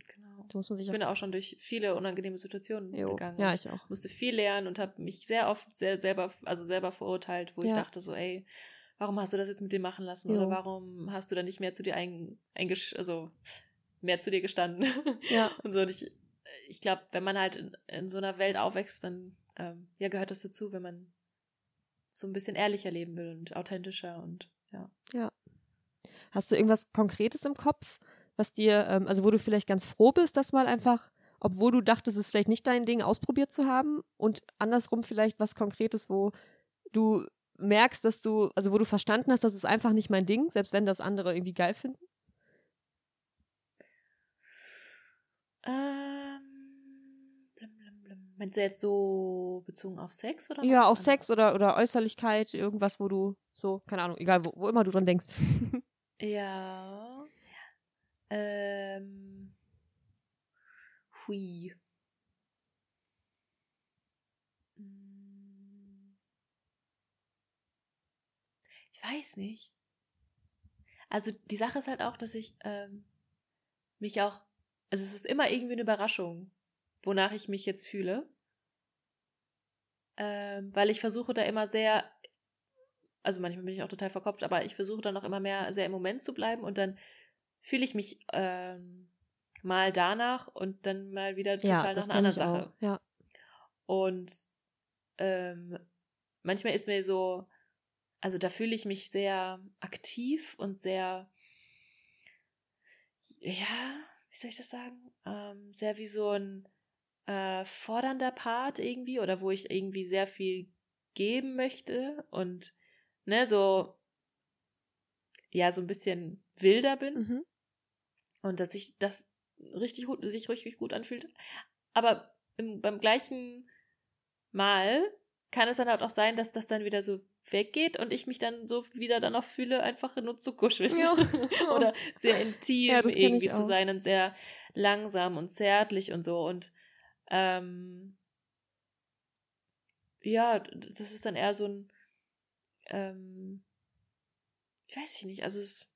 genau. Da muss man sich ich bin auch schon durch viele unangenehme Situationen jo. gegangen. Ja, ich auch. Musste viel lernen und habe mich sehr oft sehr selber, also selber verurteilt, wo ja. ich dachte so, ey, warum hast du das jetzt mit dir machen lassen? Jo. Oder warum hast du da nicht mehr zu dir ein, eingesch also mehr zu dir gestanden? Ja. und so. Und ich, ich glaube, wenn man halt in, in so einer Welt aufwächst, dann ähm, ja, gehört das dazu, wenn man so ein bisschen ehrlicher leben will und authentischer und ja. Ja. Hast du irgendwas Konkretes im Kopf, was dir, ähm, also wo du vielleicht ganz froh bist, dass mal einfach, obwohl du dachtest, es ist vielleicht nicht dein Ding, ausprobiert zu haben und andersrum vielleicht was Konkretes, wo du merkst, dass du, also wo du verstanden hast, das ist einfach nicht mein Ding, selbst wenn das andere irgendwie geil finden? Ähm, Meinst du jetzt so bezogen auf Sex oder? Ja, auf Sex oder, oder Äußerlichkeit, irgendwas, wo du so, keine Ahnung, egal, wo, wo immer du dran denkst. ja. Ähm. Hui. Ich weiß nicht. Also die Sache ist halt auch, dass ich ähm, mich auch, also es ist immer irgendwie eine Überraschung, wonach ich mich jetzt fühle. Ähm, weil ich versuche da immer sehr, also manchmal bin ich auch total verkopft, aber ich versuche dann auch immer mehr sehr im Moment zu bleiben und dann fühle ich mich ähm, mal danach und dann mal wieder total ja, nach einer anderen Sache. Auch. Ja. Und ähm, manchmal ist mir so, also da fühle ich mich sehr aktiv und sehr, ja, wie soll ich das sagen? Ähm, sehr wie so ein äh, fordernder Part irgendwie oder wo ich irgendwie sehr viel geben möchte und ne, so ja, so ein bisschen wilder bin. Mhm. Und dass sich das richtig gut, sich richtig gut anfühlt. Aber im, beim gleichen Mal kann es dann halt auch sein, dass das dann wieder so weggeht und ich mich dann so wieder dann auch fühle, einfach nur zu kuscheln. Ja. Oder sehr intim ja, irgendwie zu sein und sehr langsam und zärtlich und so. Und ähm, ja, das ist dann eher so ein, ähm, ich weiß nicht, also es,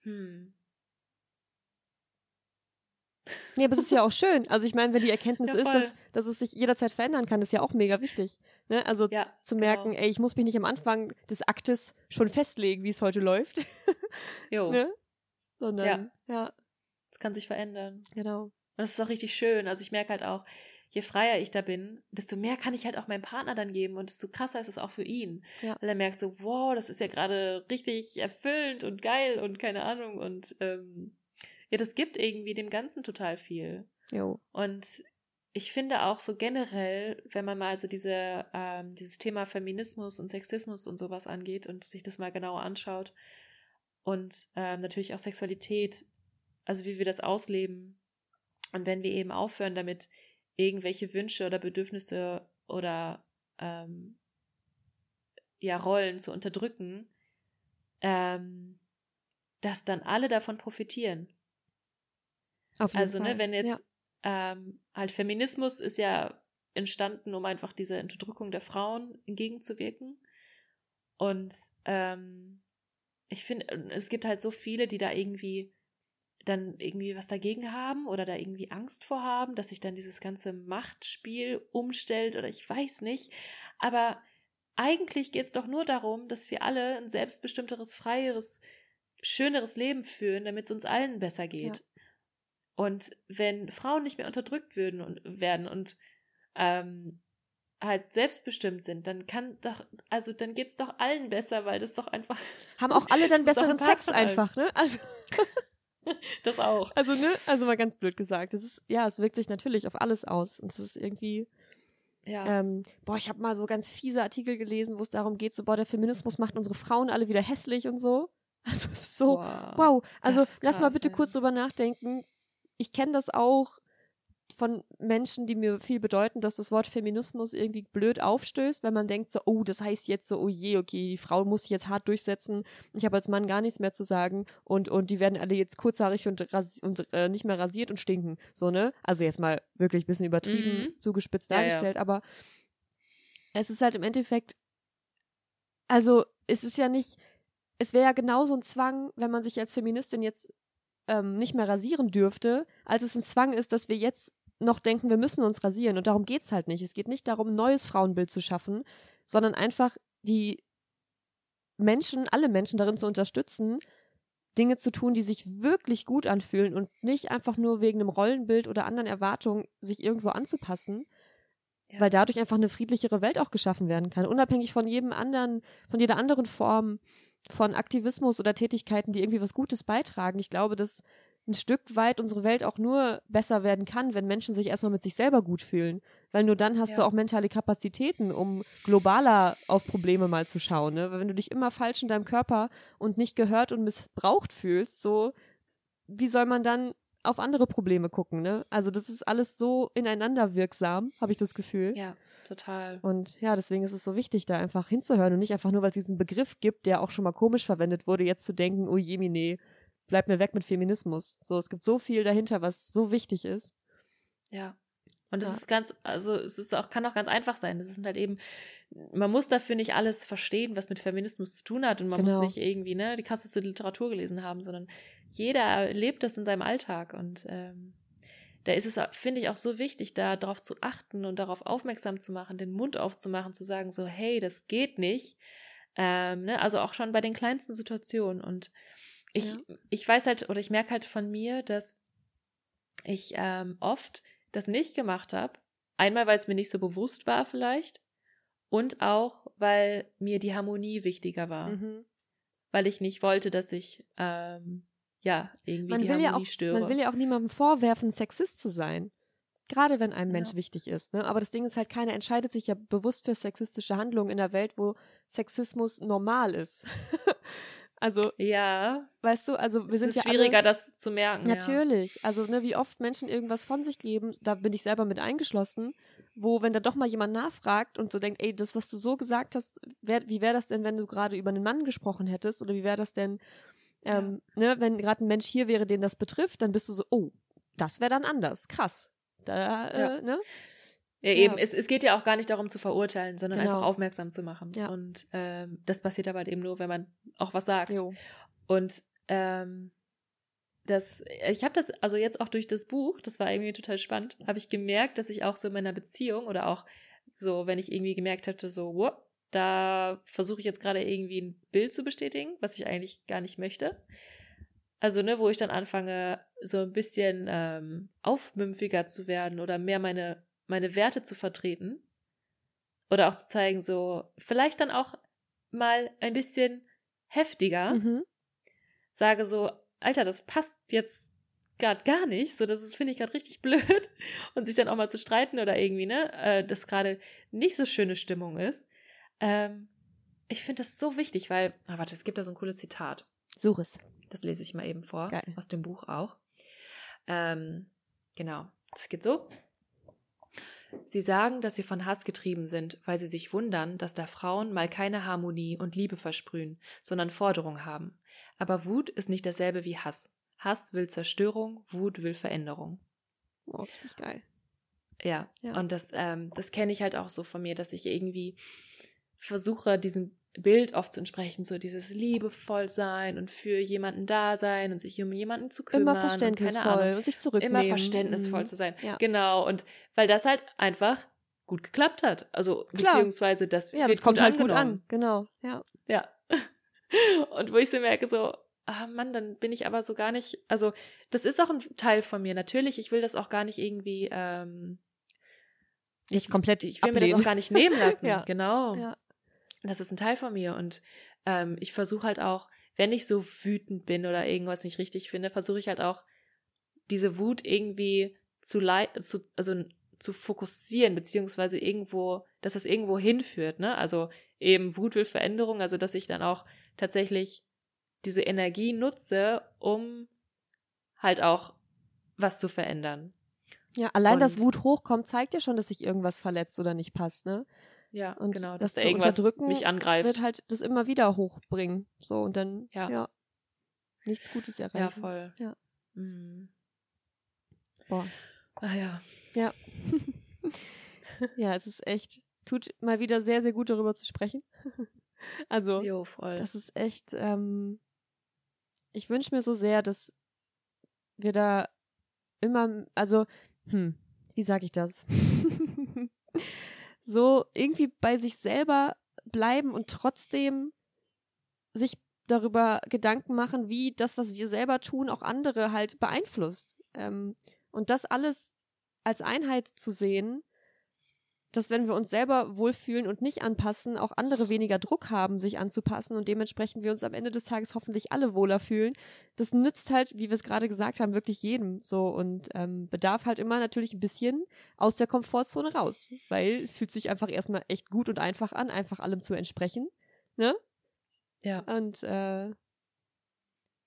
hm. Nee, aber es ist ja auch schön. Also ich meine, wenn die Erkenntnis ja, ist, dass, dass es sich jederzeit verändern kann, ist ja auch mega wichtig. Ne? Also ja, zu merken, genau. ey, ich muss mich nicht am Anfang des Aktes schon festlegen, wie es heute läuft. Jo. ne? Sondern, ja. ja. Es kann sich verändern. Genau. Und das ist auch richtig schön. Also ich merke halt auch, je freier ich da bin, desto mehr kann ich halt auch meinem Partner dann geben und desto krasser ist es auch für ihn. Ja. Weil er merkt so, wow, das ist ja gerade richtig erfüllend und geil und keine Ahnung. Und ähm, ja, das gibt irgendwie dem Ganzen total viel. Jo. Und ich finde auch so generell, wenn man mal so diese, ähm, dieses Thema Feminismus und Sexismus und sowas angeht und sich das mal genauer anschaut und ähm, natürlich auch Sexualität, also wie wir das ausleben, und wenn wir eben aufhören, damit irgendwelche Wünsche oder Bedürfnisse oder ähm, ja, Rollen zu unterdrücken, ähm, dass dann alle davon profitieren. Also, ne, Fall. ne, wenn jetzt ja. ähm, halt Feminismus ist ja entstanden, um einfach dieser Unterdrückung der Frauen entgegenzuwirken. Und ähm, ich finde, es gibt halt so viele, die da irgendwie dann irgendwie was dagegen haben oder da irgendwie Angst vor haben, dass sich dann dieses ganze Machtspiel umstellt oder ich weiß nicht. Aber eigentlich geht es doch nur darum, dass wir alle ein selbstbestimmteres, freieres, schöneres Leben führen, damit es uns allen besser geht. Ja. Und wenn Frauen nicht mehr unterdrückt würden und, werden und ähm, halt selbstbestimmt sind, dann kann doch, also dann geht's doch allen besser, weil das doch einfach. Haben auch alle dann besseren Sex einfach, ne? Also. das auch. Also, ne, also mal ganz blöd gesagt. Das ist, ja, es wirkt sich natürlich auf alles aus. Und es ist irgendwie. Ja. Ähm, boah, ich habe mal so ganz fiese Artikel gelesen, wo es darum geht, so, boah, der Feminismus macht unsere Frauen alle wieder hässlich und so. Also es ist so, wow. wow. Also lass mal bitte ja. kurz drüber nachdenken. Ich kenne das auch von Menschen, die mir viel bedeuten, dass das Wort Feminismus irgendwie blöd aufstößt, wenn man denkt so, oh, das heißt jetzt so, oh je, okay, die Frau muss sich jetzt hart durchsetzen, ich habe als Mann gar nichts mehr zu sagen und, und die werden alle jetzt kurzhaarig und, und äh, nicht mehr rasiert und stinken, so, ne? Also jetzt mal wirklich ein bisschen übertrieben, mhm. zugespitzt dargestellt, ja, ja. aber es ist halt im Endeffekt, also es ist ja nicht, es wäre ja genauso ein Zwang, wenn man sich als Feministin jetzt ähm, nicht mehr rasieren dürfte, als es ein Zwang ist, dass wir jetzt noch denken, wir müssen uns rasieren. Und darum geht's halt nicht. Es geht nicht darum, ein neues Frauenbild zu schaffen, sondern einfach die Menschen, alle Menschen darin zu unterstützen, Dinge zu tun, die sich wirklich gut anfühlen und nicht einfach nur wegen einem Rollenbild oder anderen Erwartungen sich irgendwo anzupassen. Ja. Weil dadurch einfach eine friedlichere Welt auch geschaffen werden kann, unabhängig von jedem anderen, von jeder anderen Form von Aktivismus oder Tätigkeiten, die irgendwie was Gutes beitragen. Ich glaube, dass ein Stück weit unsere Welt auch nur besser werden kann, wenn Menschen sich erstmal mit sich selber gut fühlen. Weil nur dann hast ja. du auch mentale Kapazitäten, um globaler auf Probleme mal zu schauen. Ne? Weil wenn du dich immer falsch in deinem Körper und nicht gehört und missbraucht fühlst, so, wie soll man dann auf andere Probleme gucken, ne? Also das ist alles so ineinander wirksam, habe ich das Gefühl. Ja, total. Und ja, deswegen ist es so wichtig, da einfach hinzuhören und nicht einfach nur, weil es diesen Begriff gibt, der auch schon mal komisch verwendet wurde, jetzt zu denken, oh Jemine, bleib mir weg mit Feminismus. So, es gibt so viel dahinter, was so wichtig ist. Ja. Und es ja. ist ganz, also es ist auch, kann auch ganz einfach sein. Es sind halt eben, man muss dafür nicht alles verstehen, was mit Feminismus zu tun hat. Und man genau. muss nicht irgendwie, ne, die krasseste Literatur gelesen haben, sondern jeder erlebt das in seinem Alltag. Und ähm, da ist es, finde ich, auch so wichtig, da drauf zu achten und darauf aufmerksam zu machen, den Mund aufzumachen, zu sagen, so, hey, das geht nicht. Ähm, ne? Also auch schon bei den kleinsten Situationen. Und ich, ja. ich weiß halt, oder ich merke halt von mir, dass ich ähm, oft das nicht gemacht habe. Einmal, weil es mir nicht so bewusst war vielleicht und auch, weil mir die Harmonie wichtiger war. Mhm. Weil ich nicht wollte, dass ich ähm, ja irgendwie man die Harmonie ja auch, störe. Man will ja auch niemandem vorwerfen, Sexist zu sein. Gerade wenn einem Mensch ja. wichtig ist. Ne? Aber das Ding ist halt, keiner entscheidet sich ja bewusst für sexistische Handlungen in der Welt, wo Sexismus normal ist. Also ja, weißt du, also wir es sind ist ja schwieriger, alle, das zu merken. Natürlich, ja. also ne, wie oft Menschen irgendwas von sich geben, da bin ich selber mit eingeschlossen, wo wenn da doch mal jemand nachfragt und so denkt, ey, das was du so gesagt hast, wär, wie wäre das denn, wenn du gerade über einen Mann gesprochen hättest oder wie wäre das denn, ähm, ja. ne, wenn gerade ein Mensch hier wäre, den das betrifft, dann bist du so, oh, das wäre dann anders, krass, da, äh, ne? Ja, eben, ja. Es, es geht ja auch gar nicht darum zu verurteilen, sondern genau. einfach aufmerksam zu machen. Ja. Und ähm, das passiert aber halt eben nur, wenn man auch was sagt. Jo. Und ähm, das, ich habe das, also jetzt auch durch das Buch, das war irgendwie total spannend, habe ich gemerkt, dass ich auch so in meiner Beziehung oder auch so, wenn ich irgendwie gemerkt hätte, so, wow, da versuche ich jetzt gerade irgendwie ein Bild zu bestätigen, was ich eigentlich gar nicht möchte. Also, ne, wo ich dann anfange, so ein bisschen ähm, aufmümpfiger zu werden oder mehr meine meine Werte zu vertreten oder auch zu zeigen, so vielleicht dann auch mal ein bisschen heftiger, mhm. sage so, Alter, das passt jetzt gerade gar nicht, so das ist finde ich gerade richtig blöd und sich dann auch mal zu streiten oder irgendwie ne, äh, dass gerade nicht so schöne Stimmung ist. Ähm, ich finde das so wichtig, weil, ah, warte, es gibt da so ein cooles Zitat. Such es. Das lese ich mal eben vor Geil. aus dem Buch auch. Ähm, genau, das geht so. Sie sagen, dass wir von Hass getrieben sind, weil sie sich wundern, dass da Frauen mal keine Harmonie und Liebe versprühen, sondern Forderung haben. Aber Wut ist nicht dasselbe wie Hass. Hass will Zerstörung, Wut will Veränderung. Oh, richtig geil. Ja, ja. und das, ähm, das kenne ich halt auch so von mir, dass ich irgendwie versuche, diesen Bild oft zu entsprechen, so dieses liebevoll sein und für jemanden da sein und sich um jemanden zu kümmern. Immer verständnisvoll und, Ahnung, und sich zurücknehmen. Immer verständnisvoll mhm. zu sein. Ja. Genau. Und weil das halt einfach gut geklappt hat. Also, Klar. beziehungsweise das ja, wird das kommt gut halt gut an. Genau. Ja. Ja. Und wo ich so merke, so, ah Mann, dann bin ich aber so gar nicht, also das ist auch ein Teil von mir. Natürlich, ich will das auch gar nicht irgendwie, ähm, ich komplett, ich will ablehnen. mir das auch gar nicht nehmen lassen. ja. Genau. Ja das ist ein Teil von mir und ähm, ich versuche halt auch, wenn ich so wütend bin oder irgendwas nicht richtig finde, versuche ich halt auch diese Wut irgendwie zu, zu also zu fokussieren beziehungsweise irgendwo, dass das irgendwo hinführt, ne? Also eben Wut will Veränderung, also dass ich dann auch tatsächlich diese Energie nutze, um halt auch was zu verändern. Ja, allein, Und, dass Wut hochkommt, zeigt ja schon, dass sich irgendwas verletzt oder nicht passt, ne? Ja, und genau, dass das da irgendwas mich angreift. wird halt das immer wieder hochbringen. So, und dann, ja, ja nichts Gutes erreichen. Ja, voll. Ja. Mhm. Boah. Ah ja. Ja. ja, es ist echt, tut mal wieder sehr, sehr gut darüber zu sprechen. also, jo, voll. das ist echt, ähm, ich wünsche mir so sehr, dass wir da immer, also, hm, wie sage ich das? So irgendwie bei sich selber bleiben und trotzdem sich darüber Gedanken machen, wie das, was wir selber tun, auch andere halt beeinflusst. Ähm, und das alles als Einheit zu sehen, dass wenn wir uns selber wohlfühlen und nicht anpassen, auch andere weniger Druck haben, sich anzupassen und dementsprechend wir uns am Ende des Tages hoffentlich alle wohler fühlen. Das nützt halt, wie wir es gerade gesagt haben, wirklich jedem so und ähm, bedarf halt immer natürlich ein bisschen aus der Komfortzone raus, weil es fühlt sich einfach erstmal echt gut und einfach an, einfach allem zu entsprechen, ne? Ja. Und äh,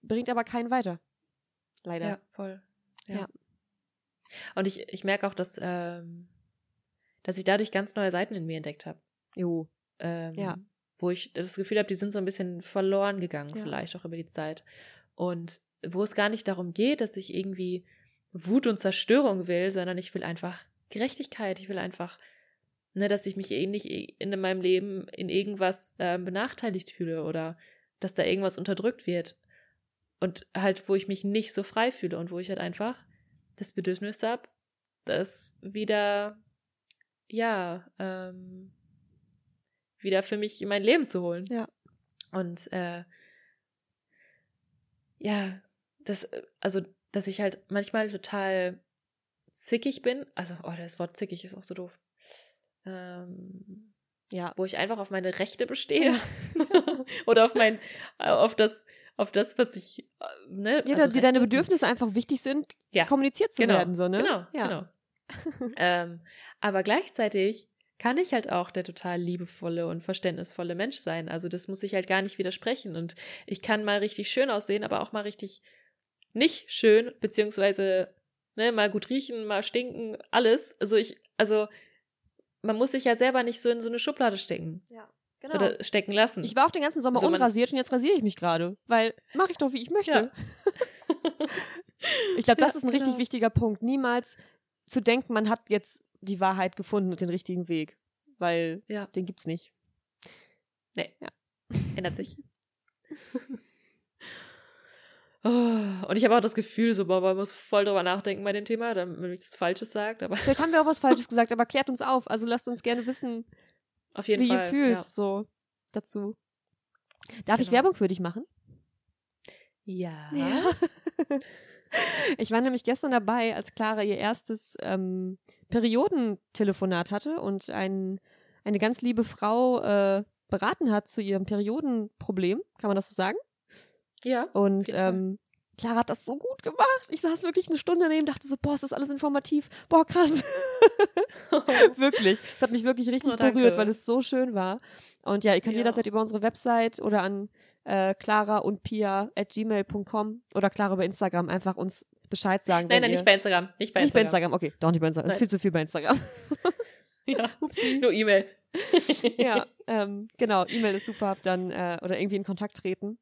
bringt aber keinen weiter. Leider. Ja, voll. Ja. Ja. Und ich, ich merke auch, dass, ähm, dass ich dadurch ganz neue Seiten in mir entdeckt habe. Jo. Ähm, Ja. Wo ich das Gefühl habe, die sind so ein bisschen verloren gegangen, Ja. vielleicht auch über die Zeit. Und wo es gar nicht darum geht, dass ich irgendwie Wut und Zerstörung will, sondern ich will einfach Gerechtigkeit. Ich will einfach, ne, dass ich mich eh nicht in meinem Leben in irgendwas ähm, benachteiligt fühle oder dass da irgendwas unterdrückt wird. Und halt, wo ich mich nicht so frei fühle und wo ich halt einfach das Bedürfnis habe, das wieder, ja, ähm, wieder für mich in mein Leben zu holen. Ja. Und äh, ja, das, äh, also, dass ich halt manchmal total zickig bin. Also, oh, das Wort zickig ist auch so doof. Ähm, Ja. wo ich einfach auf meine Rechte bestehe. Oder auf mein, äh, auf das, auf das, was ich, äh, ne? Ja, also wie deine Rechte- Bedürfnisse einfach wichtig sind, Ja. kommuniziert zu genau, werden, so, ne? Genau, ja. genau. ähm, aber gleichzeitig kann ich halt auch der total liebevolle und verständnisvolle Mensch sein. Also das muss ich halt gar nicht widersprechen. Und ich kann mal richtig schön aussehen, aber auch mal richtig nicht schön, beziehungsweise ne, mal gut riechen, mal stinken, alles. Also ich, also man muss sich ja selber nicht so in so eine Schublade stecken Ja, genau. oder stecken lassen. Ich war auch den ganzen Sommer Also unrasiert und jetzt rasiere ich mich gerade, weil mache ich doch, wie ich möchte. Ja. Ich glaube, das Ja, ist ein richtig genau. wichtiger Punkt. Niemals zu denken, man hat jetzt die Wahrheit gefunden und den richtigen Weg, weil Ja. den gibt's nicht. Ändert sich. Oh, und ich habe auch das Gefühl, so, boah, man muss voll drüber nachdenken bei dem Thema, damit man nichts Falsches sagt, aber Vielleicht haben wir auch was Falsches gesagt, aber klärt uns auf. Also lasst uns gerne wissen, auf jeden wie Fall. ihr fühlt, Ja. so dazu. Darf ich Genau. Werbung für dich machen? Ja. Ich war nämlich gestern dabei, als Clara ihr erstes ähm, Periodentelefonat hatte und ein, eine ganz liebe Frau äh, beraten hat zu ihrem Periodenproblem. Kann man das so sagen? Ja. Und ähm, Clara hat das so gut gemacht. Ich saß wirklich eine Stunde daneben, dachte so, boah, ist das alles informativ. Boah, krass. wirklich. Es hat mich wirklich richtig Oh, berührt, weil es so schön war. Und ja, ihr könnt Ja. jederzeit über unsere Website oder an äh, clara und pia at gmail.com oder Clara bei Instagram einfach uns Bescheid sagen. Nein, nein, nicht bei Instagram. Nicht bei nicht bei Instagram. Instagram. Okay, doch nicht bei Instagram. Das ist viel zu viel bei Instagram. Ja. Nur E-Mail. ja, ähm, genau. E-Mail ist super. Dann äh, oder irgendwie in Kontakt treten,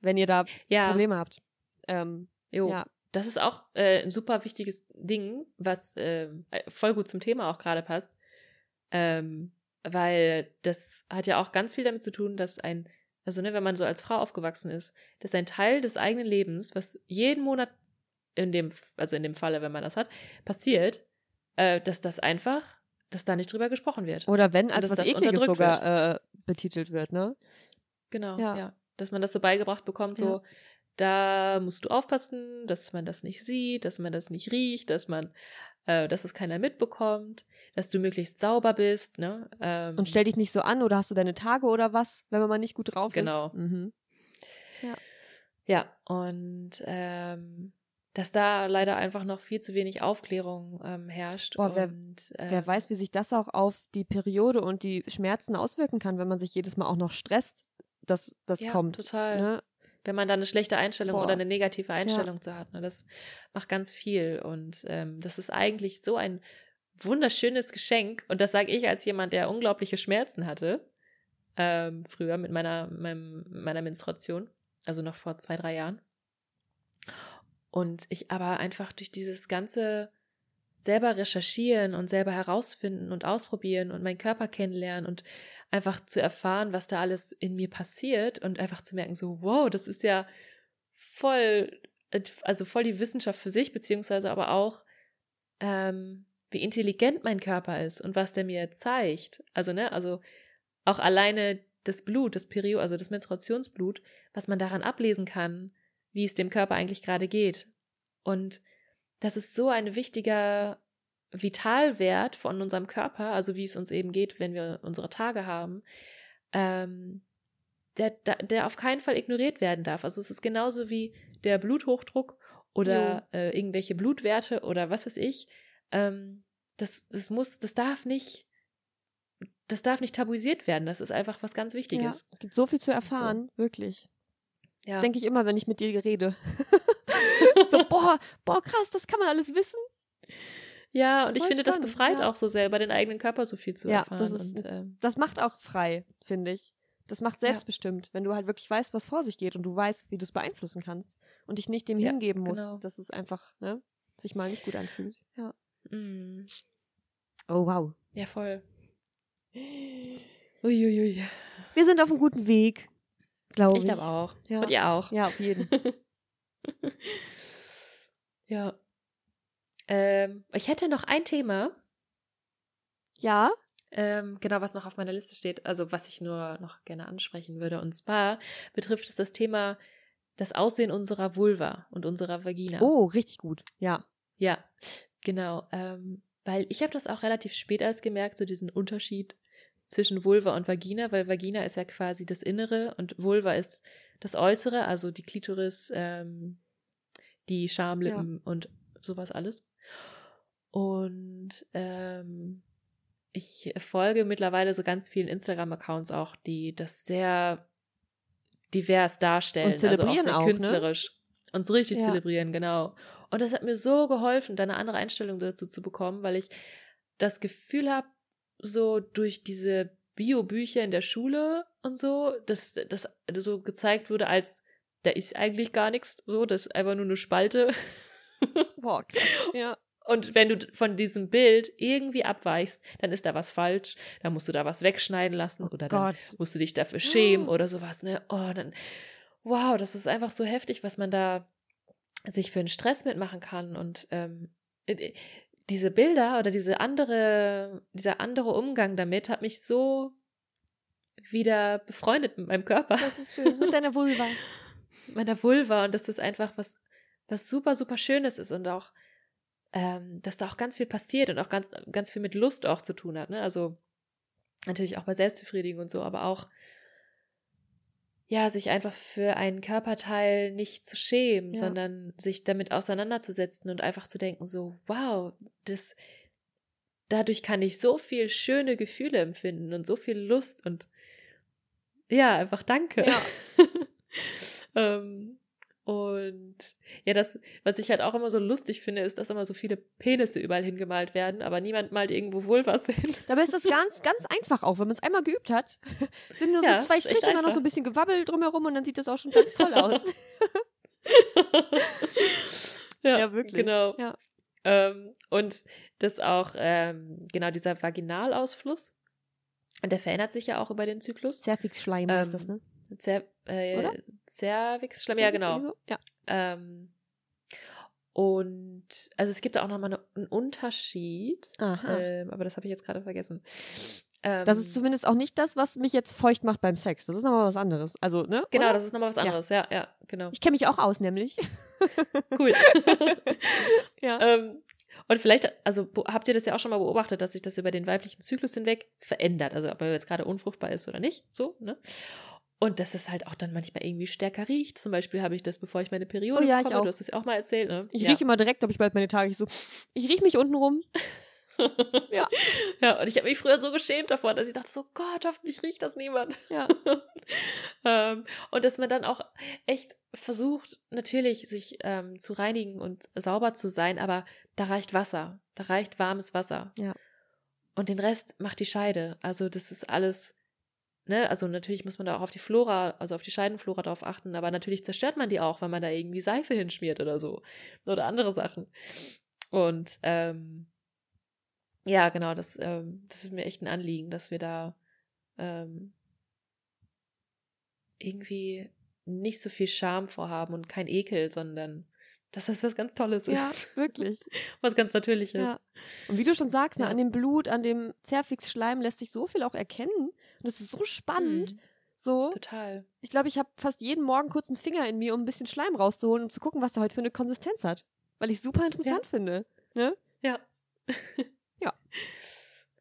wenn ihr da Ja. Probleme habt. Ähm, Jo. ja. Das ist auch äh, ein super wichtiges Ding, was ähm, voll gut zum Thema auch gerade passt. Ähm, weil das hat ja auch ganz viel damit zu tun, dass ein, also ne, wenn man so als Frau aufgewachsen ist, dass ein Teil des eigenen Lebens, was jeden Monat in dem, also in dem Falle, wenn man das hat, passiert, äh, dass das einfach, dass da nicht drüber gesprochen wird. Oder wenn als was das Ekliges sogar äh, betitelt wird, ne? Genau, Ja. ja. Dass man das so beigebracht bekommt, so, Ja. da musst du aufpassen, dass man das nicht sieht, dass man das nicht riecht, dass man, äh, dass es keiner mitbekommt, dass du möglichst sauber bist, ne? Ähm, Und stell dich nicht so an oder hast du deine Tage oder was, wenn man mal nicht gut drauf Genau. ist. Mhm. Ja, und ähm, dass da leider einfach noch viel zu wenig Aufklärung ähm, herrscht. Boah, wer- und, äh, Wer weiß, wie sich das auch auf die Periode und die Schmerzen auswirken kann, wenn man sich jedes Mal auch noch stresst, dass das ja, kommt. total. Ne? Wenn man da eine schlechte Einstellung Boah. oder eine negative Einstellung zu hat, ne, das macht ganz viel. Und ähm, das ist eigentlich so ein wunderschönes Geschenk. Und das sage ich als jemand, der unglaubliche Schmerzen hatte, ähm, früher mit meiner, meinem, meiner Menstruation, also noch vor zwei, drei Jahren. Und ich aber einfach durch dieses ganze selber recherchieren und selber herausfinden und ausprobieren und meinen Körper kennenlernen und einfach zu erfahren, was da alles in mir passiert und einfach zu merken, so, wow, das ist ja voll, also voll die Wissenschaft für sich, beziehungsweise aber auch, ähm, wie intelligent mein Körper ist und was der mir zeigt. Also, ne, also auch alleine das Blut, das Perio, also das Menstruationsblut, was man daran ablesen kann, wie es dem Körper eigentlich gerade geht. Und das ist so ein wichtiger, Vitalwert von unserem Körper, also wie es uns eben geht, wenn wir unsere Tage haben, ähm, der, der, auf keinen Fall ignoriert werden darf. Also es ist genauso wie der Bluthochdruck oder äh, irgendwelche Blutwerte oder was weiß ich. Ähm, das, das muss, das darf nicht, das darf nicht tabuisiert werden. Das ist einfach was ganz Wichtiges. Ja, es gibt so viel zu erfahren, so. wirklich. Ja. Das denke ich immer, wenn ich mit dir rede. so, boah, boah, krass, das kann man alles wissen. Ja, und Voll ich finde, spannend, das befreit ja. auch so sehr, über den eigenen Körper so viel zu ja, erfahren. Das, ist, und, ähm, das macht auch frei, finde ich. Das macht selbstbestimmt, ja. wenn du halt wirklich weißt, was vor sich geht und du weißt, wie du es beeinflussen kannst und dich nicht dem ja, hingeben musst, genau. dass es einfach ne, sich mal nicht gut anfühlt. Ja. Mm. Oh, wow. Ja, voll. Uiuiui. Wir sind auf einem guten Weg, glaube ich. Ich glaube auch. Ja. Und ihr auch. Ja, auf jeden. ja. Ähm, ich hätte noch ein Thema. Ja. Ähm, genau, was noch auf meiner Liste steht, also was ich nur noch gerne ansprechen würde. Und zwar betrifft es das Thema das Aussehen unserer Vulva und unserer Vagina. Oh, richtig gut, ja. Ja, genau. Ähm, weil ich habe das auch relativ spät erst gemerkt, so diesen Unterschied zwischen Vulva und Vagina, weil Vagina ist ja quasi das Innere und Vulva ist das Äußere, also die Klitoris, ähm, die Schamlippen ja. und sowas alles. Und ähm, ich folge mittlerweile so ganz vielen Instagram-Accounts auch, die das sehr divers darstellen, also auch sehr auch, ne? künstlerisch. Ne? Und so richtig ja. zelebrieren, genau. Und das hat mir so geholfen, da eine andere Einstellung dazu zu bekommen, weil ich das Gefühl habe, so durch diese Bio-Bücher in der Schule und so, dass das so gezeigt wurde, als da ist eigentlich gar nichts, so, das ist einfach nur eine Spalte. Boah, krass. ja. Und wenn du von diesem Bild irgendwie abweichst, dann ist da was falsch, dann musst du da was wegschneiden lassen oh oder Gott. dann musst du dich dafür schämen oh. oder sowas, ne? Oh, dann, wow, das ist einfach so heftig, was man da sich für einen Stress mitmachen kann und ähm, äh, diese Bilder oder diese andere, dieser andere Umgang damit hat mich so wieder befreundet mit meinem Körper. Das ist schön, mit deiner Vulva. Meiner Vulva und dass das einfach was, was super, super Schönes ist und auch ähm, dass da auch ganz viel passiert und auch ganz, ganz viel mit Lust auch zu tun hat. Ne? Also natürlich auch bei Selbstbefriedigung und so, aber auch ja, sich einfach für einen Körperteil nicht zu schämen, ja. sondern sich damit auseinanderzusetzen und einfach zu denken, so, wow, das, dadurch kann ich so viel schöne Gefühle empfinden und so viel Lust und ja, einfach danke. Ja. ähm, und ja, das, was ich halt auch immer so lustig finde, ist, dass immer so viele Penisse überall hingemalt werden, aber niemand malt irgendwo Vulvas hin. Dabei ist das ganz, ganz einfach auch. Wenn man es einmal geübt hat, sind nur ja, so zwei Striche und dann noch so ein bisschen Gewabbel drumherum und dann sieht das auch schon ganz toll aus. ja, ja, wirklich. Genau. Ja. Ähm, und das auch, ähm, genau, dieser Vaginalausfluss, der verändert sich ja auch über den Zyklus. Zervixschleim ähm, ist das, ne? Zer äh, Cervix-Schleim, ja, genau. So? Ja. Ähm, und also es gibt da auch nochmal einen Unterschied, ähm, aber das habe ich jetzt gerade vergessen. Ähm, das ist zumindest auch nicht das, was mich jetzt feucht macht beim Sex. Das ist nochmal was anderes. Also, ne? Genau, Oder? das ist nochmal was anderes, ja, ja, ja genau. Ich kenne mich auch aus, nämlich. cool. ja. Ähm, und vielleicht, also habt ihr das ja auch schon mal beobachtet, dass sich das über den weiblichen Zyklus hinweg verändert. Also ob er jetzt gerade unfruchtbar ist oder nicht, so, ne? Und dass es halt auch dann manchmal irgendwie stärker riecht. Zum Beispiel habe ich das, bevor ich meine Periode oh, ja, bekomme. Du hast es ja auch mal erzählt, ne? Ich ja. rieche immer direkt, ob ich bald meine Tage. Ich so, ich rieche mich unten rum. ja. Ja, und ich habe mich früher so geschämt davor, dass ich dachte, so Gott, hoffentlich riecht das niemand. Ja. ähm, und dass man dann auch echt versucht, natürlich sich ähm, zu reinigen und sauber zu sein, aber da reicht Wasser. Da reicht warmes Wasser. Ja. Und den Rest macht die Scheide. Also das ist alles ne, also natürlich muss man da auch auf die Flora, also auf die Scheidenflora drauf achten, aber natürlich zerstört man die auch, wenn man da irgendwie Seife hinschmiert oder so. Oder andere Sachen. Und ähm, ja, genau, das, ähm, das ist mir echt ein Anliegen, dass wir da ähm, irgendwie nicht so viel Scham vorhaben und kein Ekel, sondern dass das was ganz Tolles ist. Ja, wirklich. was ganz Natürliches. Ja. Und wie du schon sagst, ne, ja. ne, an dem Blut, an dem Zerfix-Schleim lässt sich so viel auch erkennen. Und das ist so spannend. Mhm. So. Total. Ich glaube, ich habe fast jeden Morgen kurz einen Finger in mir, um ein bisschen Schleim rauszuholen, um zu gucken, was der heute für eine Konsistenz hat. Weil ich super interessant ja. finde. Ne? Ja. Ja.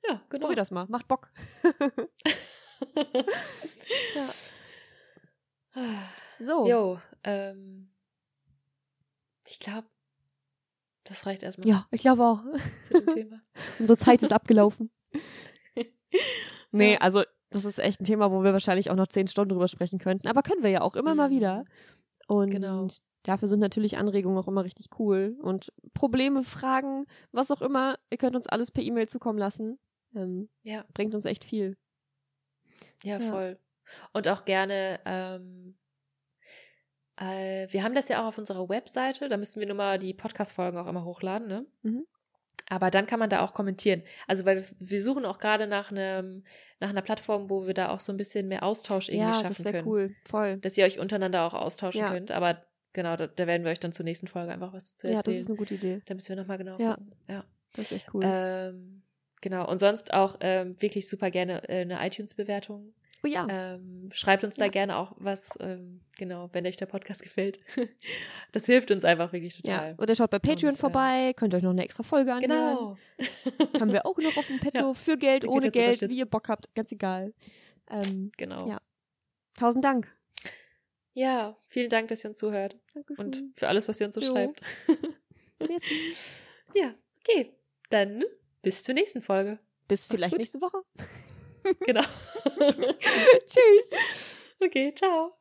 Ja, genau. Probier das mal. Macht Bock. ja. So. Jo, ähm, ich glaube, das reicht erstmal Ja, ich glaube auch. zu dem Thema. Unsere Zeit ist abgelaufen. Nee, also das ist echt ein Thema, wo wir wahrscheinlich auch noch zehn Stunden drüber sprechen könnten. Aber können wir ja auch immer mal Mhm. wieder. Und Genau. dafür sind natürlich Anregungen auch immer richtig cool. Und Probleme, Fragen, was auch immer, ihr könnt uns alles per E-Mail zukommen lassen. Ähm, Ja, bringt uns echt viel. ja, Ja. voll. Und auch gerne, ähm, äh, wir haben das ja auch auf unserer Webseite, da müssen wir nur mal die Podcast-Folgen auch immer hochladen, ne? Mhm. Aber dann kann man da auch kommentieren. Also, weil wir- suchen auch gerade nach einem, nach einer Plattform, wo wir da auch so ein bisschen mehr Austausch irgendwie Ja, schaffen das wäre können. cool. Voll. Dass ihr euch untereinander auch austauschen Ja. könnt. Aber genau, da, da werden wir euch dann zur nächsten Folge einfach was zu Ja, das erzählen. ist eine gute Idee. da müssen wir nochmal genau Ja. gucken. Ja. Das ist echt cool. Ähm, genau. Und sonst auch ähm, wirklich super gerne äh, eine iTunes-Bewertung. Oh ja. Ähm, schreibt uns da Ja. gerne auch was, ähm, genau, wenn euch der Podcast gefällt. das hilft uns einfach wirklich ja. total. Oder schaut bei Patreon Und, äh, vorbei, könnt euch noch eine extra Folge anhören. Genau. Haben wir auch noch auf dem Petto. Ja. Für Geld, ohne Geld, wie ihr Bock habt, ganz egal. Ähm, Genau. Ja. tausend Dank. Ja, vielen Dank, dass ihr uns zuhört Dankeschön. und für alles, was ihr uns so Jo. schreibt. Merci. ja, okay. Dann bis zur nächsten Folge. Bis vielleicht gut. nächste Woche. Genau. Tschüss. okay, ciao.